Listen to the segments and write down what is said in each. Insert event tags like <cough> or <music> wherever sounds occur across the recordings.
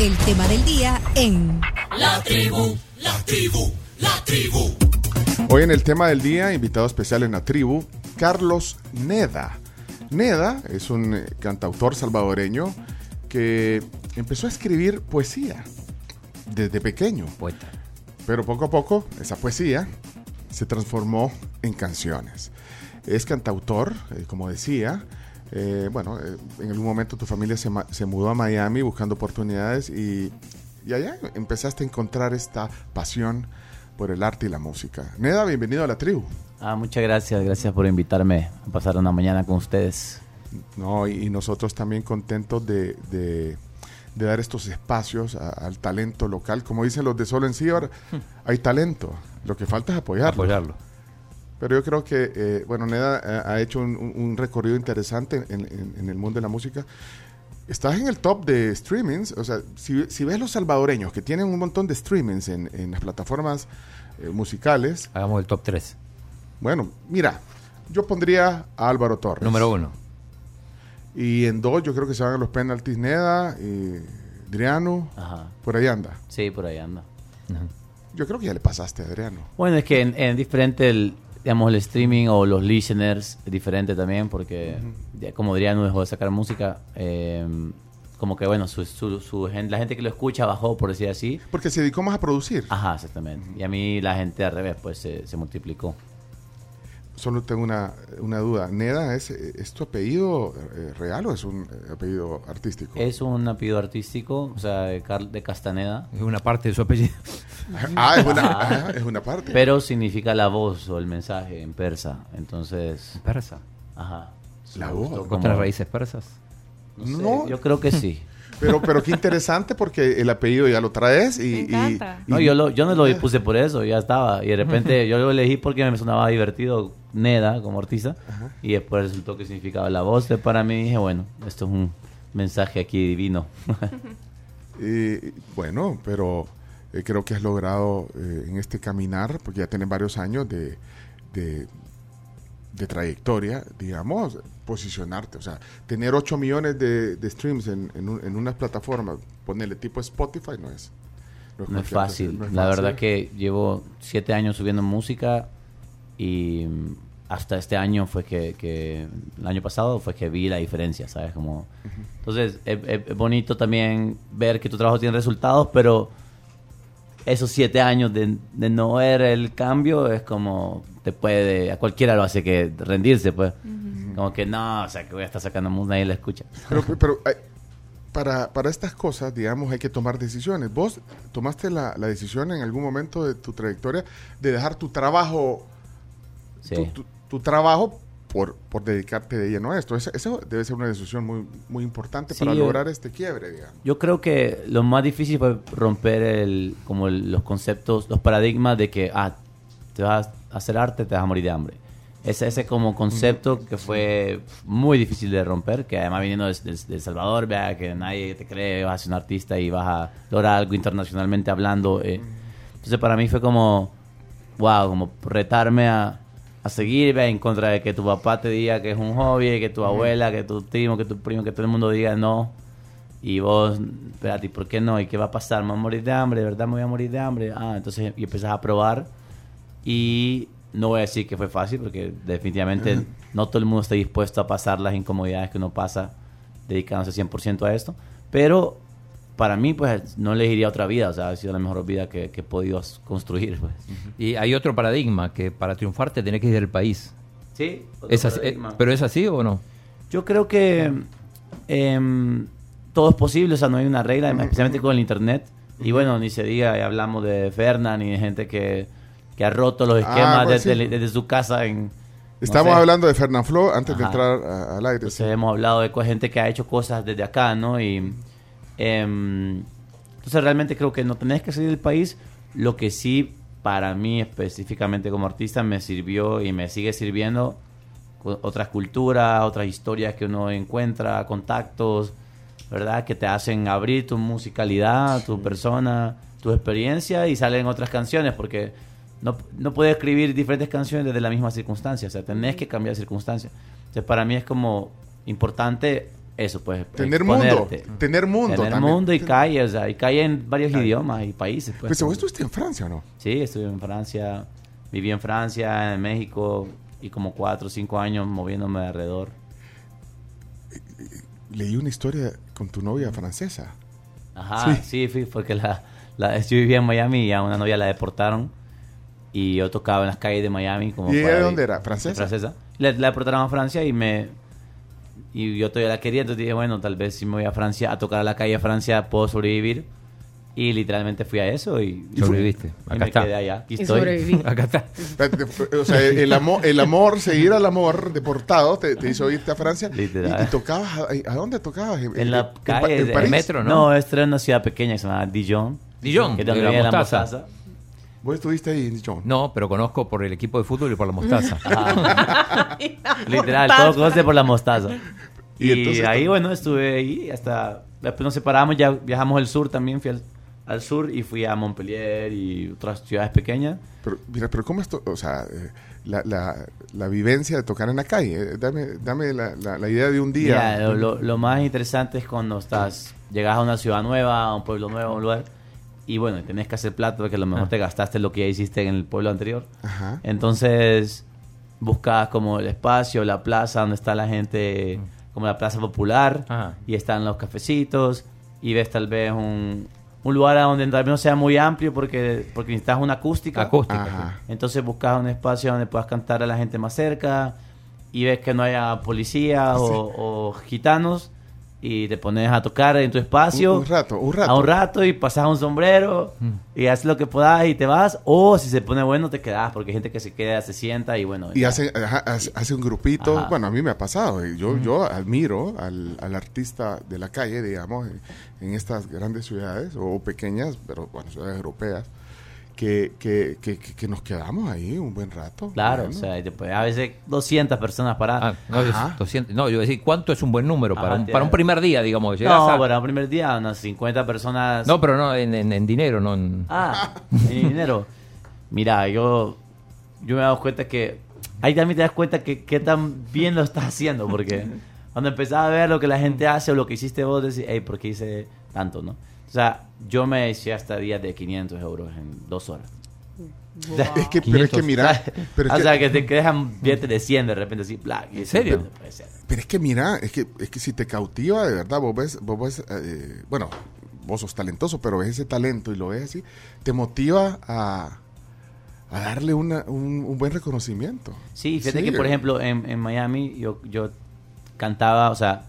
El tema del día en La tribu, la tribu, la tribu. Hoy en el tema del día, invitado especial en la tribu, Carlos Neda. Neda es un eh, cantautor salvadoreño que empezó a escribir poesía desde pequeño. Poeta. Pero poco a poco esa poesía se transformó en canciones. Es cantautor, eh, como decía. Eh, bueno, eh, en algún momento tu familia se, se mudó a Miami buscando oportunidades y, y allá empezaste a encontrar esta pasión por el arte y la música. Neda, bienvenido a la tribu. Ah, muchas gracias, gracias por invitarme a pasar una mañana con ustedes. No, y, y nosotros también contentos de, de- de dar estos espacios a- al talento local. Como dicen los de Solo en Cibar, <laughs> hay talento. Lo que falta es apoyarlo. Apoyarlo. Pero yo creo que, eh, bueno, Neda eh, ha hecho un, recorrido interesante en, en- en el mundo de la música. Estás en el top de streamings, o sea, si, si ves los salvadoreños que tienen un montón de streamings en, en las plataformas eh, musicales, Hagamos el top 3. bueno, mira, yo pondría a Álvaro Torres. Número uno. Y en dos yo creo que se van a los penaltis Neda, y Adriano, Ajá. por ahí anda. Sí, por ahí anda. Yo creo que ya le pasaste a Adriano. Bueno, es que en, en diferente, el, digamos, el streaming o los listeners diferente también porque, como diría, no dejó de sacar música. eh, como que, bueno, su, su, su la gente que lo escucha bajó, por decir así. Porque se dedicó más a producir. Ajá, exactamente. Y a mí la gente al revés, pues se, se multiplicó. Solo tengo una, una duda. ¿Neda es, es tu apellido eh, real o es un eh, apellido artístico? Es un apellido artístico, o sea, de, Car- de Castaneda. Es una parte de su apellido. <laughs> Ah, es una, ah, es una parte. Pero significa la voz o el mensaje en persa. Entonces, Persa. ajá. La voz. Otras raíces persas. no sé, No. yo creo que sí. Pero, pero qué interesante porque el apellido ya lo traes y... Me y- No, yo, lo, yo no lo puse por eso, ya estaba. Y de repente <laughs> yo lo elegí porque me sonaba divertido Neda como artista. Y después resultó que significaba la voz. Entonces, para mí dije, bueno, esto es un mensaje aquí divino. <laughs> y, bueno, pero eh, creo que has logrado eh, en este caminar, porque ya tienes varios años de, de, de trayectoria, digamos, posicionarte. O sea, tener 8 millones de, de streams en, en, un- en unas plataformas, ponerle tipo Spotify, no es... No es cualquier fácil. cosa, no es la fácil. verdad que llevo siete años subiendo música y hasta este año fue que, que- el año pasado fue que vi la diferencia, ¿sabes? Como, Entonces es, es- es bonito también ver que tu trabajo tiene resultados, pero esos siete años de, de no ver el cambio es como te puede, a cualquiera lo hace que rendirse, pues. Como que no, o sea, que voy a estar sacando música, nadie la escucha. Pero, <laughs> pero eh, para, para estas cosas, digamos, hay que tomar decisiones. ¿Vos tomaste la, la decisión en algún momento de tu trayectoria de dejar tu trabajo, Sí. tu, tu- tu trabajo por, por dedicarte de lleno a esto? Esa- Eso, debe ser una decisión muy, muy importante Sí, para yo- lograr este quiebre, digamos. Yo creo que lo más difícil fue romper el, como el- los conceptos, los paradigmas de que ah, te vas a hacer arte, te vas a morir de hambre. Ese, ese como concepto que fue muy difícil de romper, que además viniendo de, de- de El Salvador, vea que nadie te cree, vas a ser un artista y vas a lograr algo internacionalmente hablando. eh. Entonces para mí fue como, wow, como retarme a, a seguir en contra de que tu papá te diga que es un hobby, que tu abuela, que tu primo, que tu primo, que todo el mundo diga no. Y vos, espérate, ¿y por qué no? ¿Y qué va a pasar? ¿Me voy a morir de hambre? ¿De verdad me voy a morir de hambre? Ah, entonces y empezás a probar. Y no voy a decir que fue fácil, porque definitivamente no todo el mundo está dispuesto a pasar las incomodidades que uno pasa dedicándose 100% a esto. Pero para mí, pues, no elegiría otra vida. O sea, ha sido la mejor vida que, que he podido construir, pues. Y hay otro paradigma que para triunfar te tenés que ir del país. Sí, ¿Es así- eh, ¿Pero es así o no? Yo creo que em, todo es posible, o sea, no hay una regla, especialmente con el internet. Y bueno, ni se diga, ya hablamos de Ferna, ni de gente que, que ha roto los Ah, esquemas pues desde, sí. desde su casa. En, no Estamos sé. hablando de Fernanfloo antes de entrar a- al aire. Entonces hemos hablado de gente que ha hecho cosas desde acá, ¿no? Y entonces realmente creo que no tenés que salir del país. Lo que sí, para mí específicamente como artista, me sirvió y me sigue sirviendo otras culturas, otras historias que uno encuentra, contactos, ¿verdad? Que te hacen abrir tu musicalidad, tu persona, tu experiencia y salen otras canciones porque no, no puedes escribir diferentes canciones desde la misma circunstancia, o sea, tenés que cambiar de circunstancia. Entonces, para mí es como importante eso, pues. Tener mundo, tener mundo Tener también. mundo y calle, o sea, y calle en varios idiomas y países. Pues, Pues vos estuviste en Francia, ¿o no? Sí, estuve en Francia, viví en Francia, en México y como cuatro o cinco años moviéndome alrededor. Leí una historia con tu novia francesa. Ajá, Sí. sí, fui, porque la, la, yo vivía en Miami y a una novia la deportaron y yo tocaba en las calles de Miami. Como ¿Y ella de dónde era? ¿Francesa? Francesa. La, la deportaron a Francia y me y yo todavía la quería, entonces dije, bueno, tal vez si me voy a Francia a tocar a la calle de Francia puedo sobrevivir. Y literalmente fui a eso y, y Sobreviviste. y Acá me está. quedé allá. Aquí Y estoy. sobreviví. <laughs> Acá está. O sea, el amor, el amor, seguir al amor deportado te, te hizo irte a Francia. Literal. ¿Y, y tocabas? ¿A, a dónde tocabas? En la Pa- calle en de- París? metro, ¿no? No, esto era una ciudad pequeña que se llama Dijon. Dijon, Que es donde de la la mostaza. ¿Vos estuviste ahí en Dijon? No, pero conozco por el equipo de fútbol y por la mostaza. <laughs> <laughs> Literal, todo conoce por la mostaza. Y Y, entonces, ahí, bueno, estuve ahí hasta... Después nos separamos, ya viajamos al sur también, fui al, al sur y fui a Montpellier y otras ciudades pequeñas. Pero, mira, pero ¿cómo esto? O sea, eh, la, la, la vivencia de tocar en la calle. eh, Dame, dame la, la, la idea de un día. Mira, lo, lo- lo más interesante es cuando estás, llegas a una ciudad nueva, a un pueblo nuevo, a un lugar, y bueno, tenés que hacer plato porque a lo mejor Ah. te gastaste lo que ya hiciste en el pueblo anterior. Ajá. Entonces, buscas como el espacio, la plaza donde está la gente, como la plaza popular, Ajá. y están los cafecitos, y ves tal vez un, un lugar donde tal vez no sea muy amplio porque, porque necesitas una acústica. Acústica. Ajá. Entonces buscas un espacio donde puedas cantar a la gente más cerca y ves que no haya policía o, o gitanos y te pones a tocar en tu espacio. Un- un rato, un rato. A un rato y pasas un sombrero y haces lo que puedas y te vas. O si se pone bueno te quedas porque hay gente que se queda, se sienta y bueno. Y ya. hace, ajá, hace, hace un grupito. Ajá. Bueno, a mí me ha pasado. y Yo, yo admiro al, al artista de la calle, digamos, en, en estas grandes ciudades o pequeñas, pero bueno, ciudades europeas, que, que, que, que- que nos quedamos ahí un buen rato. Claro, Bueno. o sea, puede- a veces 200 personas Ah, paradas. no, yo, Ajá. 200 no, yo decir, ¿cuánto es un buen número para, Ajá, un, para un primer día, digamos? No, a- para el primer día unas 50 personas. No, pero no en, en- en dinero, no en... Ah, en dinero. Mira, yo, yo me he dado cuenta que ahí también te das cuenta que qué tan bien lo estás haciendo, porque <laughs> cuando empezaba a ver lo que la gente hace o lo que hiciste vos, decís, hey, ¿por qué hice tanto, no? O sea, yo me decía hasta días de 500 euros en dos horas. Es que, pero es que 500. mira, <laughs> pero es o que, sea, que te dejan billetes de 100 de repente así, bla. ¿En serio? pero es que mira, es que, es que si te cautiva de verdad, vos ves, vos ves, eh, bueno, vos sos talentoso, pero ves ese talento y lo ves así, te motiva a, a darle una, un, un buen reconocimiento. Sí, fíjate Sí, que, por eh. ejemplo, en, en Miami yo, yo cantaba, o sea,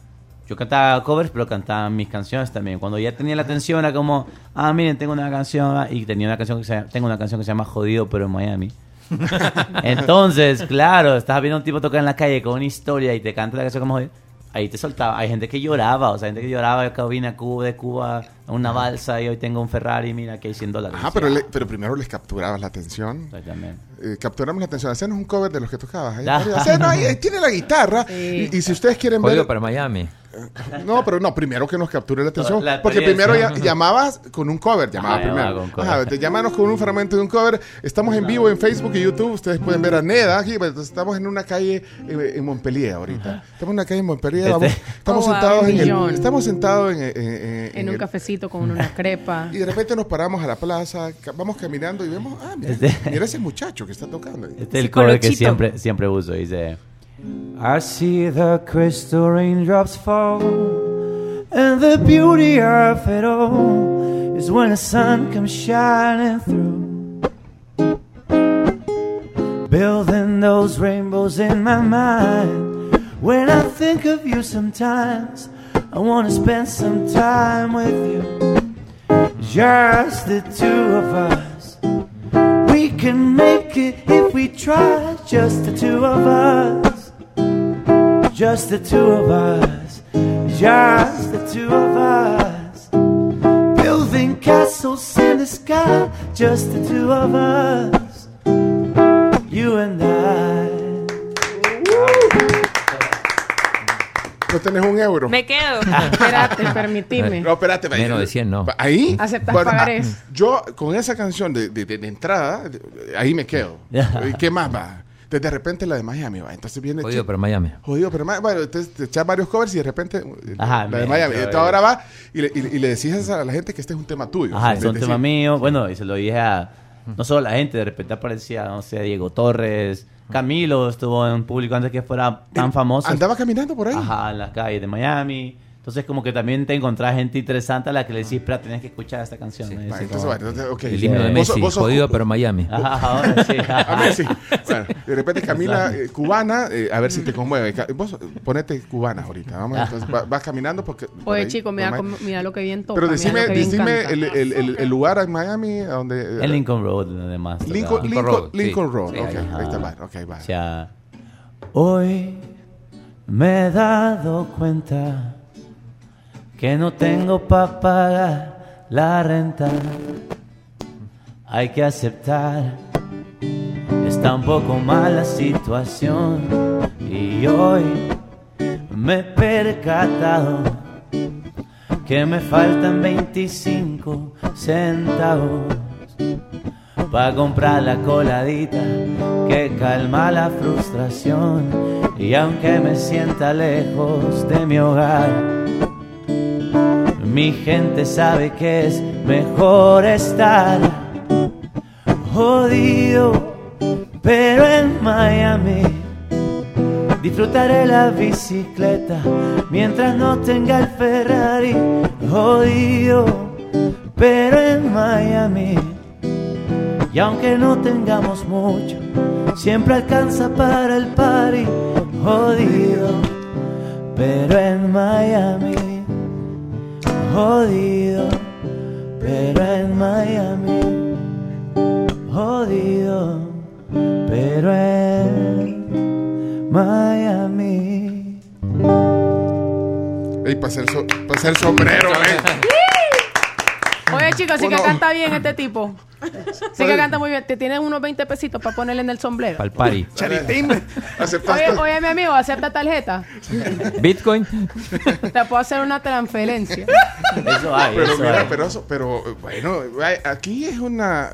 yo cantaba covers, pero cantaba mis canciones también. Cuando ya tenía la atención era como, ah, miren, tengo una canción, y tenía una canción que se llama- tengo una canción que se llama Jodido, pero en Miami. <laughs> Entonces, claro, estás viendo a un tipo tocar en la calle con una historia y te canta la canción como Jodido. Ahí te soltaba. Hay gente que lloraba, o sea, gente que lloraba. Yo vine a Cuba, de Cuba a una balsa y hoy tengo un Ferrari, mira, aquí hay 100 dólares. Ajá, pero, le- pero primero les capturabas la atención. Exactamente. Eh, capturamos la atención. Hacernos un cover de los que tocabas. Ahí, Ah. Ahí, ahí tiene la guitarra. <laughs> Sí. Y, y si ustedes quieren Jodido ver. para Miami. <laughs> No, pero no, primero que nos capture la atención. La porque primero ya, <laughs> llamabas con un cover. Llamaba Ah, primero. con cover. Ajá, te llámanos con un fragmento de un cover. Estamos en vivo en Facebook y YouTube. Ustedes pueden ver a Neda aquí. pues, Estamos en una calle eh, en Montpellier ahorita. Estamos en una calle en Montpellier. Este- vamos- estamos, Oh, sentados en el, estamos sentados en, en- en- En un el- cafecito con una <laughs> crepa. Y de repente nos paramos a la plaza, vamos caminando y vemos, ah, mira, Este- mira ese muchacho que está tocando. Este es el cover que siempre, siempre uso. Dice: I see the crystal raindrops fall, and the beauty of it all is when the sun comes shining through. Building those rainbows in my mind. When I think of you sometimes, I want to spend some time with you. Just the two of us. We can make it if we try. Just the two of us. Just the two of us. Just the two of us. Building castles in the sky. Just the two of us. You and I. No tenés un euro. Me quedo. <laughs> Espérate, permitime. No, espérate. Menos de 100 no. Ahí. ¿Aceptas bueno, pagarés? ah, Yo con esa canción de, de- de- de entrada, de- ahí me quedo. ¿Y qué más va? Entonces de repente la de Miami, va. Entonces viene... Jodido, pero Miami. Jodido, pero Ma- bueno, entonces te echas varios covers y de repente eh, Ajá, la de Miami. Entonces ahora va y le, y y le decís a la gente que este es un tema tuyo. Ajá, es un tema mío. Bueno, y se lo dije a no solo a la gente, de repente aparecía, no sé, Diego Torres, Camilo estuvo en público antes que fuera tan famoso. Andaba caminando por ahí. Ajá, en las calles de Miami. Entonces, como que también te encontrás gente interesante a la que le decís, espera, tenés que escuchar esta canción. Y Va, así entonces, como- bueno, entonces, ok. El himno de Vos Messi, vos sos jodido, pero Miami. Ajá, <laughs> ahora sí. <laughs> A Messi. Bueno, de repente Camila, eh, cubana, eh, a ver si te conmueve. Vos ponete cubana ahorita. Vamos, entonces, va- vas caminando porque. por Oye, ahí, chico, mira, lo que bien toca. Pero decime, decime el, el- el- el lugar en Miami a donde. eh, En Lincoln Road, además. Lincoln. Lincoln, Road, Lincoln sí. Road. Sí, ok, Ajá. ahí está, va, ok, va. O sea, hoy me he dado cuenta que no tengo para pagar la renta. Hay que aceptar, está un poco mal la situación. Y hoy me he percatado que me faltan 25 centavos para comprar la coladita que calma la frustración y aunque me sienta lejos de mi hogar mi gente sabe que es mejor estar jodido pero en Miami disfrutaré la bicicleta mientras no tenga el Ferrari jodido pero en Miami y aunque no tengamos mucho, siempre alcanza para el party. Jodido, pero en Miami. Jodido, pero en Miami. Jodido, pero en Miami. Ey, para hacer, so- sombrero, <laughs> eh. Chicos, sí que Uno- canta bien este tipo. Sí que canta muy bien. Te tienen unos 20 pesitos para ponerle en el sombrero. Para el party. <laughs> ¿Aceptaste? Oye, oye, mi amigo, acepta tarjeta. Bitcoin. Te puedo hacer una transferencia. Eso hay, Pero eso mira, hay. pero, eso- pero eh, bueno, aquí es una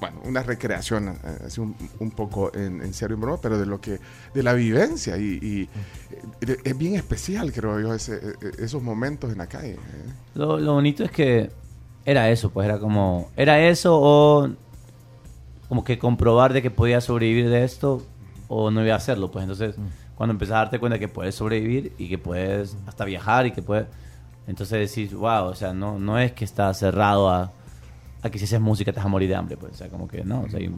bueno, una recreación, eh, así un, un poco en, en serio en broma, pero de lo que, de la vivencia y, y, eh, es bien especial, creo yo, ese, eh, esos momentos en la calle. eh. Lo, lo bonito es que era eso, pues era como, era eso o como que comprobar de que podía sobrevivir de esto o no iba a hacerlo, pues. Entonces cuando empezás a darte cuenta que puedes sobrevivir y que puedes hasta viajar y que puedes, entonces decís, wow, o sea, no, no es que estás cerrado a, a que si haces música te vas a morir de hambre, pues, o sea, como que no, o sea, y-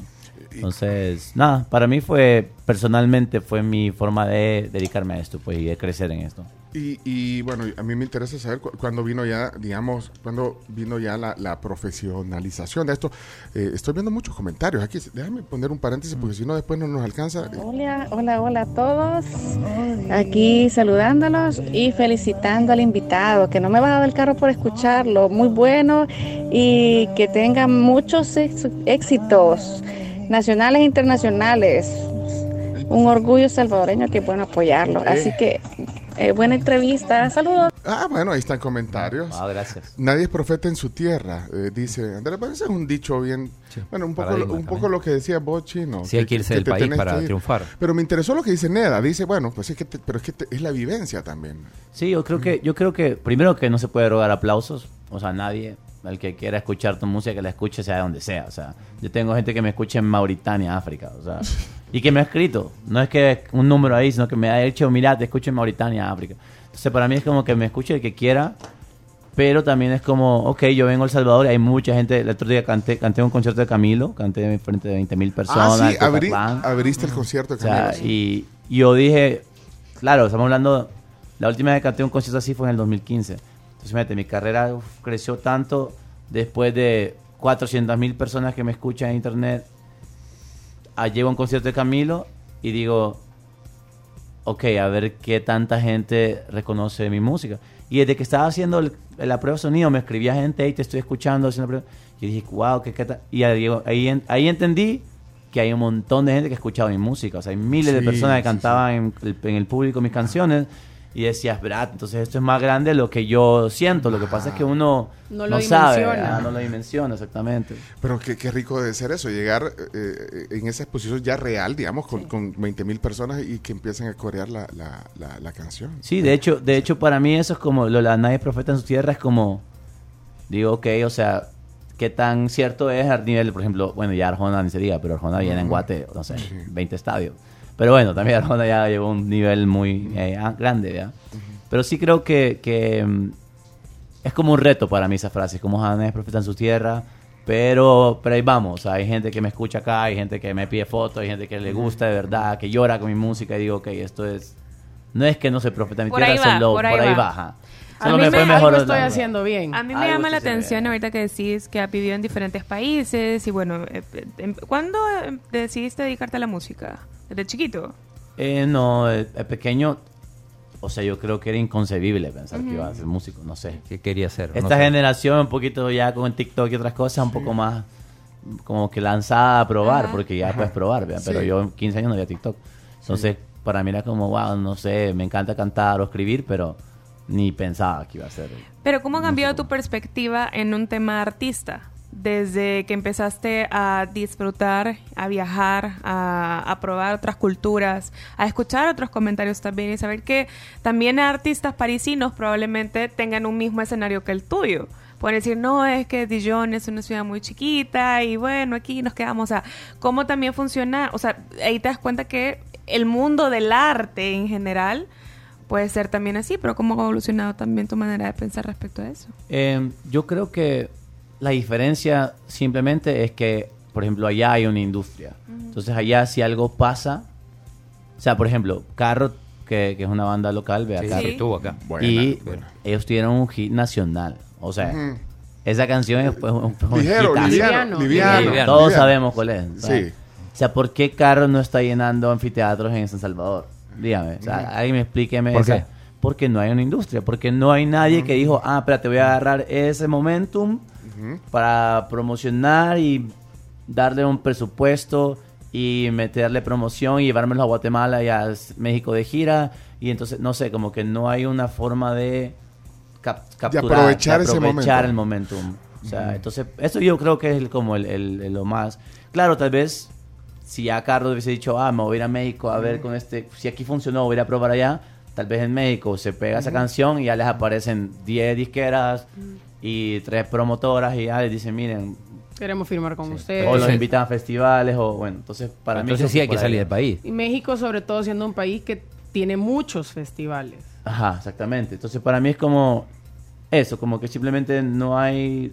entonces, nada, para mí fue, personalmente fue mi forma de dedicarme a esto, pues, y de crecer en esto. Y, y, bueno, a mí me interesa saber cu- cuándo vino ya, digamos, cuándo vino ya la, la profesionalización de esto. Eh, estoy viendo muchos comentarios aquí. Déjame poner un paréntesis porque si no después no nos alcanza. Hola, hola, hola a todos. Aquí saludándolos y felicitando al invitado, que no me baja del carro por escucharlo. Muy bueno y que tenga muchos ex- éxitos nacionales e internacionales. Un orgullo salvadoreño que bueno apoyarlo. Así que eh, buena entrevista. Saludos. Ah, bueno, ahí están comentarios. Ah, gracias. Nadie es profeta en su tierra, eh, dice Andrés. Pero ese es un dicho bien. Sí, bueno, un poco, paradigma un poco lo que decía vos, Chino. Sí, hay que irse del te país para triunfar. Pero me interesó lo que dice Neda. Dice, bueno, pues es que, te- pero es que te- es la vivencia también. Sí, yo creo que, yo creo que primero que no se puede rogar aplausos, o sea, nadie, el que quiera escuchar tu música, que la escuche sea donde sea, o sea, yo tengo gente que me escucha en Mauritania, África, o sea, <laughs> y que me ha escrito, no es que un número ahí, sino que me ha dicho, mira, te escucho en Mauritania, África. Entonces, para mí es como que me escuche el que quiera, pero también es como, ok, yo vengo a El Salvador y hay mucha gente, el otro día canté, canté un concierto de Camilo, canté en frente de 20 mil personas. ah, sí, abrí- abriste el concierto de O sea, Camilo. sí. y, y yo dije, claro, estamos hablando, la última vez que canté un concierto así fue en el 2015. Entonces, fíjate, mi carrera uf, creció tanto después de 400 mil personas que me escuchan en internet. Ah, llego a un concierto de Camilo y digo, ok, a ver qué tanta gente reconoce mi música. Y desde que estaba haciendo el- la prueba de sonido, me escribía gente, hey, te estoy escuchando, haciendo la prueba. Y dije, wow, qué, qué ta-". Y ahí, ahí, en- entendí que hay un montón de gente que ha escuchado mi música. O sea, hay miles de Sí, personas que sí, cantaban en, el, en el público mis canciones. Y decías, verdad, entonces esto es más grande de lo que yo siento. Lo que pasa es que uno No no, lo sabe, dimensiona. ¿verdad? no lo dimensiona exactamente. Pero qué, qué rico debe ser eso, llegar eh, en esa exposición ya real, digamos, con, con 20 mil personas y que empiecen a corear la, la, la, la canción. Sí, de hecho, de hecho para mí eso es como lo la nadie profeta en su tierra es como digo, ok, o sea, qué tan cierto es al nivel, por ejemplo, bueno, ya Arjona ni se diga, pero Arjona viene en Guate, no sé, 20 estadios. Pero bueno, también Arjona ya llegó a un nivel muy eh, ah, grande, ¿ya? Pero sí creo que, que, mm, es como un reto para mí esa frase, como Hannah es profeta en su tierra, pero, pero ahí vamos, o sea, hay gente que me escucha acá, hay gente que me pide fotos, hay gente que le gusta de verdad, que llora con mi música y digo, ok, esto es, no es que no soy profeta en mi Por tierra, ahí va, solo por por ahí baja. A mí me me, algo estoy haciendo bien. A mí me Algo llama la se atención ahorita que decís que has vivido en diferentes países y bueno, eh, eh, ¿cuándo eh, decidiste dedicarte a la música? ¿Desde chiquito? Eh, no, el, el pequeño, o sea, yo creo que era inconcebible pensar que iba a ser músico, no sé. ¿Qué quería hacer? Esta No sé. generación un poquito ya con TikTok y otras cosas, un poco más como que lanzada a probar, Ajá. porque ya puedes probar, ¿verdad? pero Sí. yo en 15 años no había TikTok. Entonces, para mí era como, wow, no sé, me encanta cantar o escribir, pero ni pensaba que iba a ser. Pero ¿cómo ha cambiado tu perspectiva en un tema artista? Desde que empezaste a disfrutar, a viajar, a, a probar otras culturas, a escuchar otros comentarios también y saber que también artistas parisinos probablemente tengan un mismo escenario que el tuyo. Pueden decir, no, es que Dijon es una ciudad muy chiquita y bueno, aquí nos quedamos. O sea, ¿cómo también funciona? O sea, ahí te das cuenta que el mundo del arte en general puede ser también así, pero ¿cómo ha evolucionado también tu manera de pensar respecto a eso? Eh, yo creo que la diferencia simplemente es que, por ejemplo, allá hay una industria. Entonces allá si algo pasa, o sea, por ejemplo, Carro, que, que es una banda local, ve Sí, acá. sí, estuvo acá. Buena, y buena. ellos tuvieron un hit nacional. O sea, esa canción es fue un, un Ligero, liviano, Liviano. liviano. Liviano. Todos liviano. sabemos cuál es. ¿sabes? Sí. O sea, ¿por qué Carro no está llenando anfiteatros en San Salvador? Dígame. O sea, alguien me explíqueme. ¿Por esa- qué? Porque no hay una industria. Porque no hay nadie que dijo, ah, espérate, voy a agarrar ese momentum para promocionar y darle un presupuesto y meterle promoción y llevármelo a Guatemala y a México de gira. Y entonces, no sé, como que no hay una forma de cap- capturar, aprovechar ese aprovechar el momento. momentum. O sea, entonces, eso yo creo que es el- como el, el- el- lo más. Claro, tal vez si ya Carlos hubiese dicho, ah, me voy a ir a México a ver con este, si aquí funcionó, voy a ir a probar allá, tal vez en México se pega esa canción y ya les aparecen 10 disqueras y tres promotoras y ya les dicen, miren, Queremos firmar con ustedes. o los Entonces- invitan a festivales o bueno, entonces para mí... Entonces sí hay que salir del país. Y México, sobre todo, siendo un país que tiene muchos festivales. Ajá, exactamente. Entonces para mí es como eso, como que simplemente no hay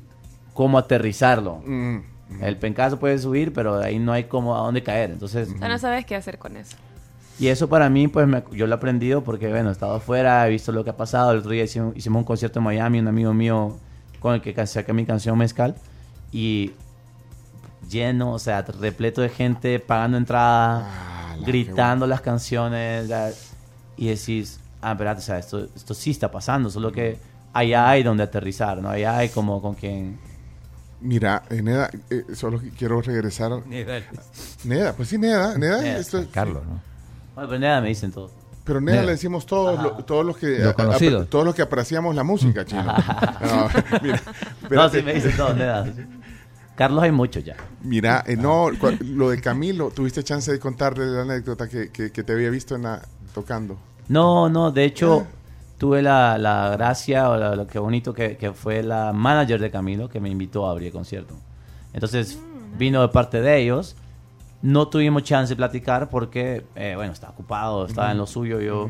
cómo aterrizarlo. Mm. El pencazo puede subir, pero ahí no hay cómo a dónde caer. Entonces, O sea, no sabes qué hacer con eso. y eso para mí, pues me- yo lo he aprendido porque, bueno, he estado afuera, he visto lo que ha pasado. El otro día hicimos, hicimos un concierto en Miami, un amigo mío con el que saqué mi canción Mezcal. Y lleno, o sea, repleto de gente pagando entrada, Ah, la- gritando las canciones. la- y decís, ah, espérate, o sea, esto, esto sí está pasando, solo que allá hay donde aterrizar, ¿no? Allá hay como con quien... Mira, eh, Neda, eh, solo que quiero regresar. Neda, pues sí, Neda. Neda, Neda, esto es- Carlos, ¿no? Bueno, pero nada, me dicen todo. Pero Neda Neda. le decimos todos, lo- todos los que Los a- a- conocidos. todos los que apreciamos la música, chino. No, <laughs> mira, No, espérate. sí me dicen todo, nada. Carlos hay muchos ya. Mira, eh, no, cua- lo de Camilo, tuviste chance de contarle la anécdota que, que, que te había visto en la, tocando. No, no, de hecho tuve la, la gracia o la- lo que bonito que, que fue la manager de Camilo que me invitó a abrir el concierto. Entonces vino de parte de ellos. No tuvimos chance de platicar porque, eh, bueno, estaba ocupado, estaba en lo suyo. Yo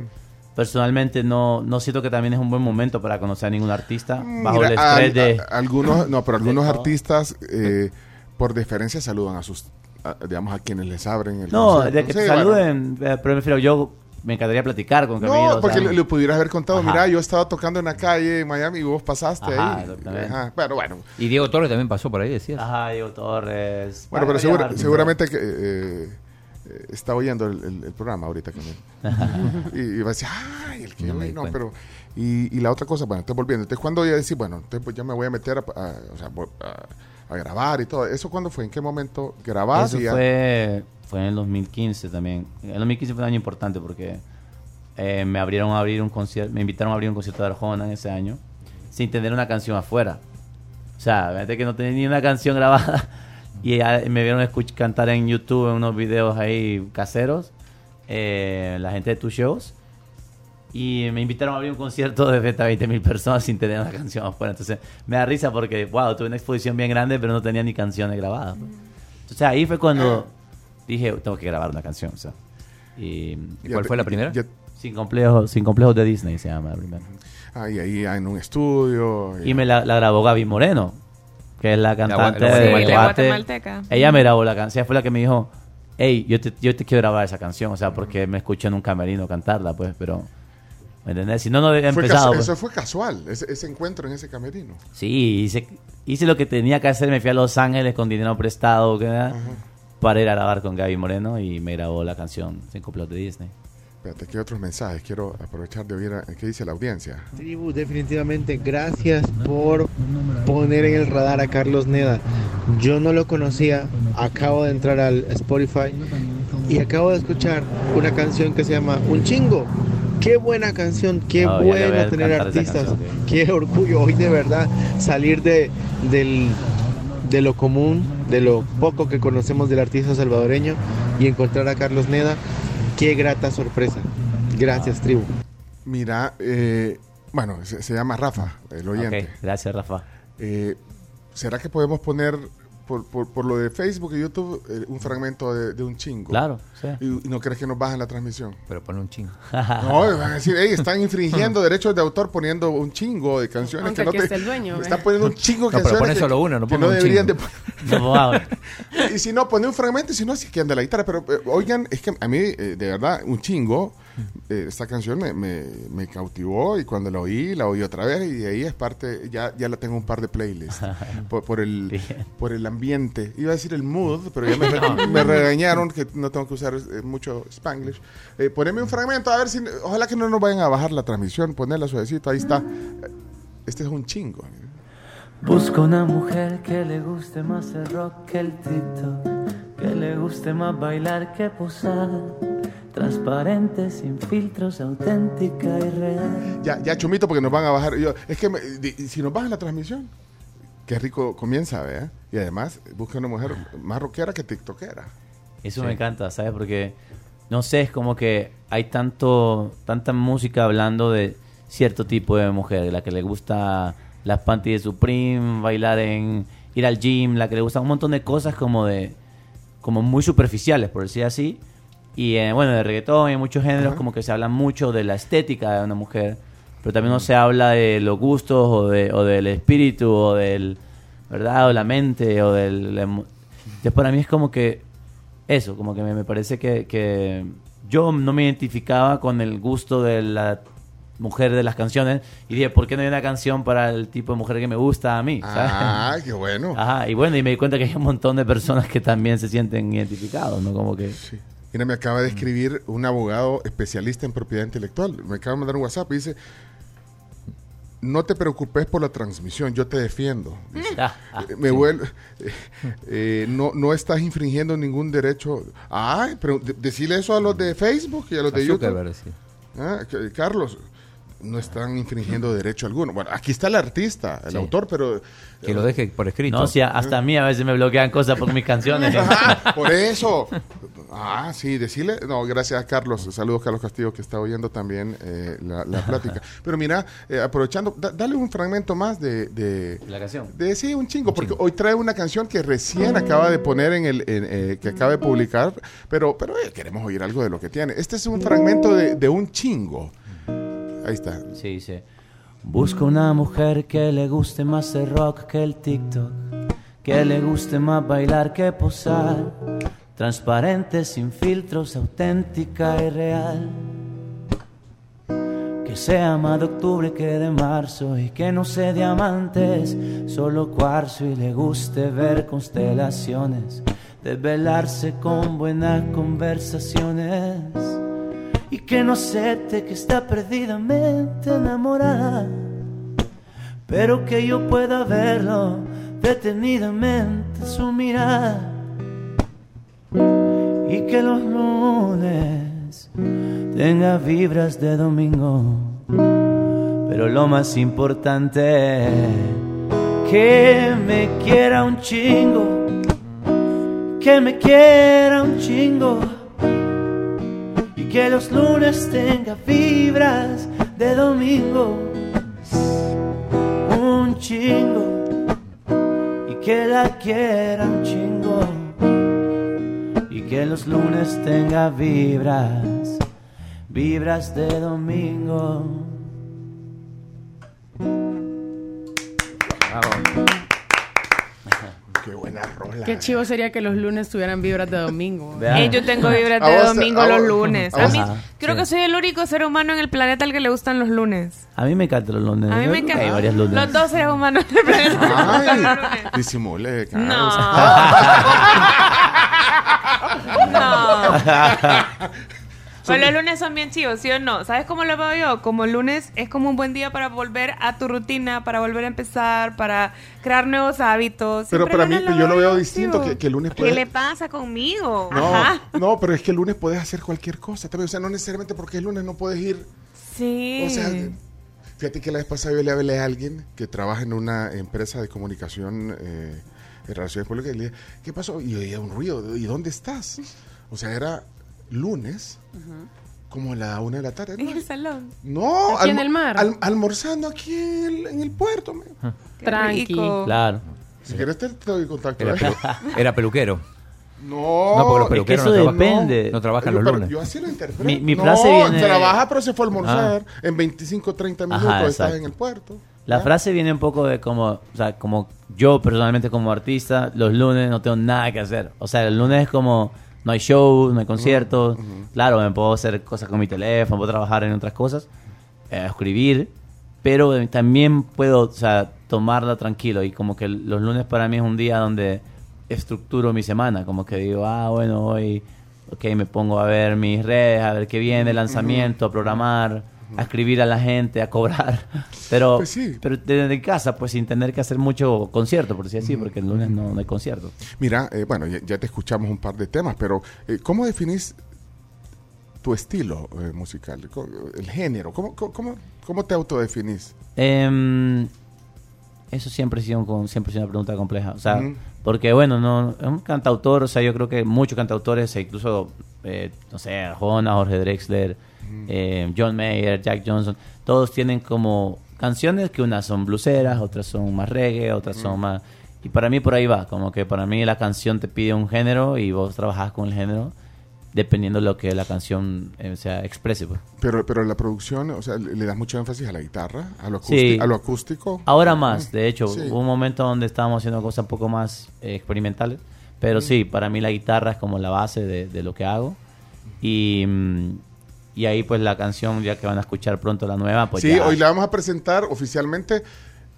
personalmente no, no siento que también es un buen momento para conocer a ningún artista bajo Mira, el estrés de... a- algunos, no, pero algunos artistas eh, por deferencia saludan a sus, a- digamos, a quienes les abren el No, de que te Sí, saluden, eh, pero prefiero yo, me encantaría platicar con Camilo. No, porque o sea, le, le pudieras haber contado, Ajá. mira, yo estaba tocando en la calle en Miami y vos pasaste Ajá, ahí. exactamente. Ajá, Pero bueno, Y Diego Torres también pasó por ahí, decías. Ajá, Diego Torres. bueno, pero segura- seguramente que eh, eh, está oyendo el, el- el programa ahorita también. <laughs> y, y va a decir, ay, el que No me vi", di no, pero y, y la otra cosa, bueno, estoy volviendo. Entonces, cuando ya decir, bueno, entonces pues ya me voy a meter a, a- o sea, voy a, a grabar y todo. ¿Eso cuándo fue? ¿En qué momento grabás? Eso fue, fue en el 2015 también. El 2015 fue un año importante porque eh, me abrieron a abrir un concierto, me invitaron a abrir un concierto de Arjona en ese año, sin tener una canción afuera. O sea, fíjate que no tenía ni una canción grabada <laughs> y me vieron escuch- cantar en YouTube en unos videos ahí caseros, eh, la gente de tus shows. Y me invitaron a abrir un concierto de 20 mil personas sin tener una canción afuera. Entonces me da risa porque, wow, tuve una exposición bien grande, pero no tenía ni canciones grabadas. pues. Entonces ahí fue cuando dije, tengo que grabar una canción. o sea. Y, ¿Y cuál fue la primera? Ya- sin complejos, sin complejos de Disney se llama la primera. ah, y ahí en un estudio. Y me la, la grabó Gaby Moreno, que es la cantante la de guatemalteca. Guate. Guatemalteca. Ella me grabó la canción, ella fue la que me dijo, hey, yo te, yo te quiero grabar esa canción, o sea, porque me escuché en un camerino cantarla, pues, pero, ¿me entendés? Si no, no había Fue empezado. pues. Eso fue casual, ese, ese encuentro en ese camerino. Sí, hice, hice lo que tenía que hacer, me fui a Los Ángeles con dinero prestado, para ir a grabar con Gaby Moreno y me grabó la canción Sin complejos de Disney. Espérate, aquí hay otros mensajes. Quiero aprovechar de oír a- qué dice la audiencia. Tribu, definitivamente gracias por poner en el radar a Carlos Neda. Yo no lo conocía, acabo de entrar al Spotify y acabo de escuchar una canción que se llama Un chingo. Qué buena canción, qué No, bueno tener artistas, canción, qué orgullo hoy de verdad salir de, del, de lo común, de lo poco que conocemos del artista salvadoreño y encontrar a Carlos Neda. Qué grata sorpresa. Gracias, tribu. Mira, eh, bueno, se, se llama Rafa, el oyente. Ok, gracias, Rafa. Eh, ¿Será que podemos poner por, por, por lo de Facebook y YouTube eh, un fragmento de, de un chingo? Claro, sí. ¿Y, y no crees que nos bajan la transmisión? Pero pone un chingo. No, van a decir, hey, están infringiendo <laughs> derechos de autor poniendo un chingo de canciones Aunque que no aquí te... está el dueño, ¿eh? Están poniendo un chingo de No, pero canciones que- solo uno, no que ponga un deberían chingo. de poner. <laughs> No. Y si no, pone un fragmento y si no, sí que anda la guitarra. Pero eh, oigan, es que a mí, eh, de verdad, un chingo, eh, esta canción me, me, me cautivó y cuando la oí, la oí otra vez y de ahí es parte, ya, ya la tengo un par de playlists <laughs> por, por el, Bien. por el ambiente. Iba a decir el mood, pero ya me, <laughs> re- me regañaron que no tengo que usar eh, mucho spanglish. Eh, poneme un fragmento, a ver si, ojalá que no nos vayan a bajar la transmisión, ponerla suavecito, ahí está. Este es un chingo. Busco una mujer que le guste más el rock que el TikTok, que le guste más bailar que posar, transparente, sin filtros, auténtica y real. Ya, ya chumito porque nos van a bajar. Yo, es que me- di- si nos bajan la transmisión, qué rico comienza, ¿verdad? Y además busca una mujer más rockera que tiktokera. Eso me encanta, ¿sabes? Porque, no sé, es como que hay tanto, tanta música hablando de cierto tipo de mujer, la que le gusta las panties de Supreme, bailar en, ir al gym, la que le gusta un montón de cosas como de, como muy superficiales, por decir así. Y eh, bueno, de reggaetón y muchos géneros como que se habla mucho de la estética de una mujer, pero también no se habla de los gustos o, de, o del espíritu o del, ¿verdad? O la mente o del... la Entonces para mí es como que eso, como que me, me parece que, que yo no me identificaba con el gusto de la mujer de las canciones y dije, ¿por qué no hay una canción para el tipo de mujer que me gusta a mí? <laughs> ¿sabes? Ah, qué bueno. Ajá, y bueno, y me di cuenta que hay un montón de personas que también se sienten identificados, ¿no? Como que... Sí. Mira, me acaba de escribir un abogado especialista en propiedad intelectual. Me acaba de mandar un WhatsApp y dice, no te preocupes por la transmisión, yo te defiendo. Dice. <laughs> Ah, ah, Eh, me vuelve, <laughs> eh, eh, no, no estás infringiendo ningún derecho. Ay, pero de- decirle eso a los de Facebook y a los de YouTube. Sí. Ah, Carlos, no están infringiendo derecho alguno. Bueno, aquí está el artista, el Sí. autor, pero... Que lo deje por escrito. No, si hasta a mí a veces me bloquean cosas por mis canciones. Ajá, <laughs> por eso. Ah, sí, decirle. No, gracias a Carlos. Saludos, Carlos Castillo, que está oyendo también eh, la, la plática. Pero mira, eh, aprovechando, da- dale un fragmento más de. de La canción. de sí, un chingo, porque hoy trae una canción que recién acaba de poner en el, en, eh, que acaba de publicar, pero, pero eh, queremos oír algo de lo que tiene. Este es un fragmento de, de un chingo. Ahí está. Sí, dice. Busco una mujer que le guste más el rock que el TikTok, que le guste más bailar que posar, transparente, sin filtros, auténtica y real. Que sea más de octubre que de marzo y que no sea diamantes, solo cuarzo y le guste ver constelaciones, desvelarse con buenas conversaciones que no acepte que está perdidamente enamorada, pero que yo pueda verlo detenidamente su mirada y que los lunes tenga vibras de domingo. Pero lo más importante que me quiera un chingo, que me quiera un chingo que los lunes tenga vibras de domingo, un chingo y que la quiera un chingo y que los lunes tenga vibras, vibras de domingo. Qué chivo sería que los lunes tuvieran vibras de domingo. Eh, yo tengo vibras de domingo a los vos- lunes. a mí, Ajá, creo sí. que soy el único ser humano en el planeta al que le gustan los lunes. A mí me encantan los lunes. A mí me creo que encanta. Hay varios lunes. Los dos seres humanos del planeta los lunes. Ay, <laughs> disimule. No. <laughs> no. <laughs> Pues los lunes son bien chivos, ¿sí o no? ¿Sabes cómo lo veo yo? Como el lunes es como un buen día para volver a tu rutina, para volver a empezar, para crear nuevos hábitos. Pero para mí, lunes yo lo veo distinto, que- que el lunes ¿Qué puede- le pasa conmigo? No, Ajá. no, pero es que el lunes puedes hacer cualquier cosa. O sea, no necesariamente porque el lunes no puedes ir. Sí. O sea, fíjate que la vez pasada yo le hablé a alguien que trabaja en una empresa de comunicación eh, de relaciones públicas y le dije, ¿qué pasó? Y oía un ruido. ¿Y dónde estás? O sea, era lunes, como a la una de la tarde. en No, el salón. no, Aquí en el mar. al- almorzando aquí en el, en el puerto. me. Tranqui. Claro. Si quieres te, te doy contacto. Era, pelu- <laughs> <laughs> era peluquero. No, No, porque los es que peluqueros eso no, trabajan- depende. no trabajan Yo, los lunes. yo así lo interpreto. Mi- mi no, frase viene- trabaja, pero se fue a almorzar. Ah. En 25, 30 Ajá, minutos estás exacto. en el puerto. La ¿Ya? frase viene un poco de como, o sea, como yo personalmente como artista, los lunes no tengo nada que hacer. O sea, el lunes es como, no hay show, no hay conciertos. Claro, me puedo hacer cosas con mi teléfono, puedo trabajar en otras cosas, eh, escribir, pero también puedo, o sea, tomarla tranquilo. Y como que los lunes para mí es un día donde estructuro mi semana. Como que digo, ah, bueno, hoy, ok, me pongo a ver mis redes, a ver qué viene, lanzamiento, a programar, a escribir a la gente, a cobrar. <laughs> Pero, Pues sí. pero desde casa, pues sin tener que hacer mucho concierto, por decir así, porque el lunes no, no hay concierto. Mira, eh, bueno, ya, ya te escuchamos un par de temas, pero eh, ¿cómo definís tu estilo eh, musical? El género. ¿Cómo, cómo, cómo, te autodefinís? Em, eso siempre ha, sido un- siempre ha sido una pregunta compleja. O sea, porque bueno, no, es un cantautor, o sea, yo creo que muchos cantautores, e incluso, no sé, Arjona, Jorge Drexler, eh, John Mayer, Jack Johnson, todos tienen como canciones que unas son bluseras, otras son más reggae, otras son más... Y para mí por ahí va, como que para mí la canción te pide un género y vos trabajás con el género dependiendo de lo que la canción eh, sea exprese. pues. Pero, pero la producción, o sea, le, das mucho énfasis a la guitarra, a lo, Sí. acústi- a lo acústico. Ahora más, de hecho, Sí. hubo un momento donde estábamos haciendo cosas un poco más eh, experimentales, pero sí, para mí la guitarra es como la base de, de lo que hago. Y, mm, y ahí pues la canción, ya que van a escuchar pronto la nueva, pues sí, ya- hoy la vamos a presentar oficialmente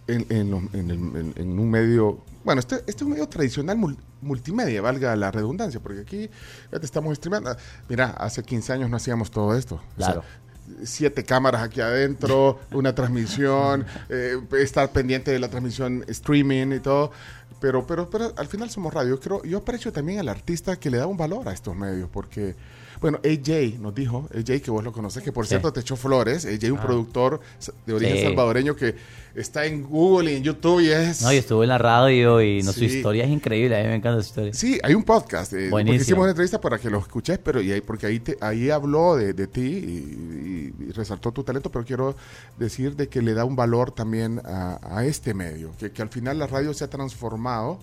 en, en lo- en el- en- en un medio, bueno, este, este es un medio tradicional mul- multimedia, valga la redundancia, porque aquí ya te estamos streamando. Mira, hace 15 años no hacíamos todo esto. O sea, Claro. siete cámaras aquí adentro, <laughs> una transmisión, eh, estar pendiente de la transmisión streaming y todo. Pero, pero, pero al final somos radio. Yo, creo, yo aprecio también al artista que le da un valor a estos medios, porque, bueno, AJ nos dijo, AJ que vos lo conoces, que por Sí. cierto te echó flores, AJ un productor de origen Sí. salvadoreño que está en Google y en YouTube y es... No, y estuve en la radio y no, su Sí. historia es increíble, a mí me encanta su historia. Sí, hay un podcast. eh, porque hicimos una entrevista para que lo escuches, pero y ahí, porque ahí, te- ahí habló de, de ti y, y- y resaltó tu talento, pero quiero decir de que le da un valor también a, a este medio, que, que al final la radio se ha transformado.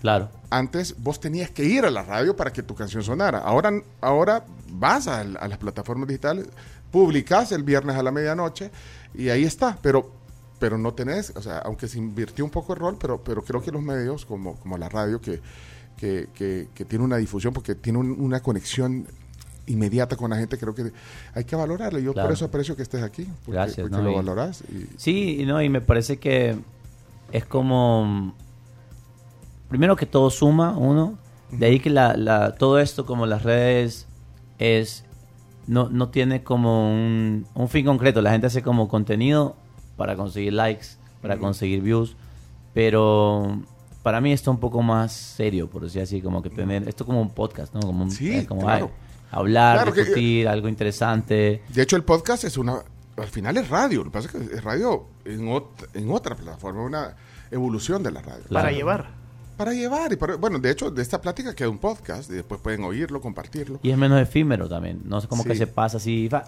Claro. Antes vos tenías que ir a la radio para que tu canción sonara. Ahora, ahora vas a, a las plataformas digitales, publicas el viernes a la medianoche y ahí está. Pero, pero no tenés, o sea, aunque se invirtió un poco el rol, pero, pero creo que los medios como, como la radio que, que, que, que tiene una difusión porque tiene un- una conexión inmediata con la gente, creo que hay que valorarlo. Yo Claro. por eso aprecio que estés aquí, porque, Gracias, porque ¿no? lo valorás. Y, Sí, y no, y me parece que es como primero que todo suma uno, de ahí que la, la, todo esto como las redes es no, no tiene como un, un fin concreto, la gente hace como contenido para conseguir likes, para conseguir views, pero para mí esto es un poco más serio, por decir así, como que tener esto como un podcast, ¿no? Como un, Sí, es como, claro. ay, hablar, Claro que- discutir, algo interesante. De hecho, el podcast es una. Al final es radio. Lo que pasa es que es radio en, ot- en otra plataforma, una evolución de la radio. Claro. Para llevar. Para llevar. Y para- bueno, de hecho, de esta plática queda un podcast y después pueden oírlo, compartirlo. Y es menos efímero también. No es como que Sí. se pasa así, va,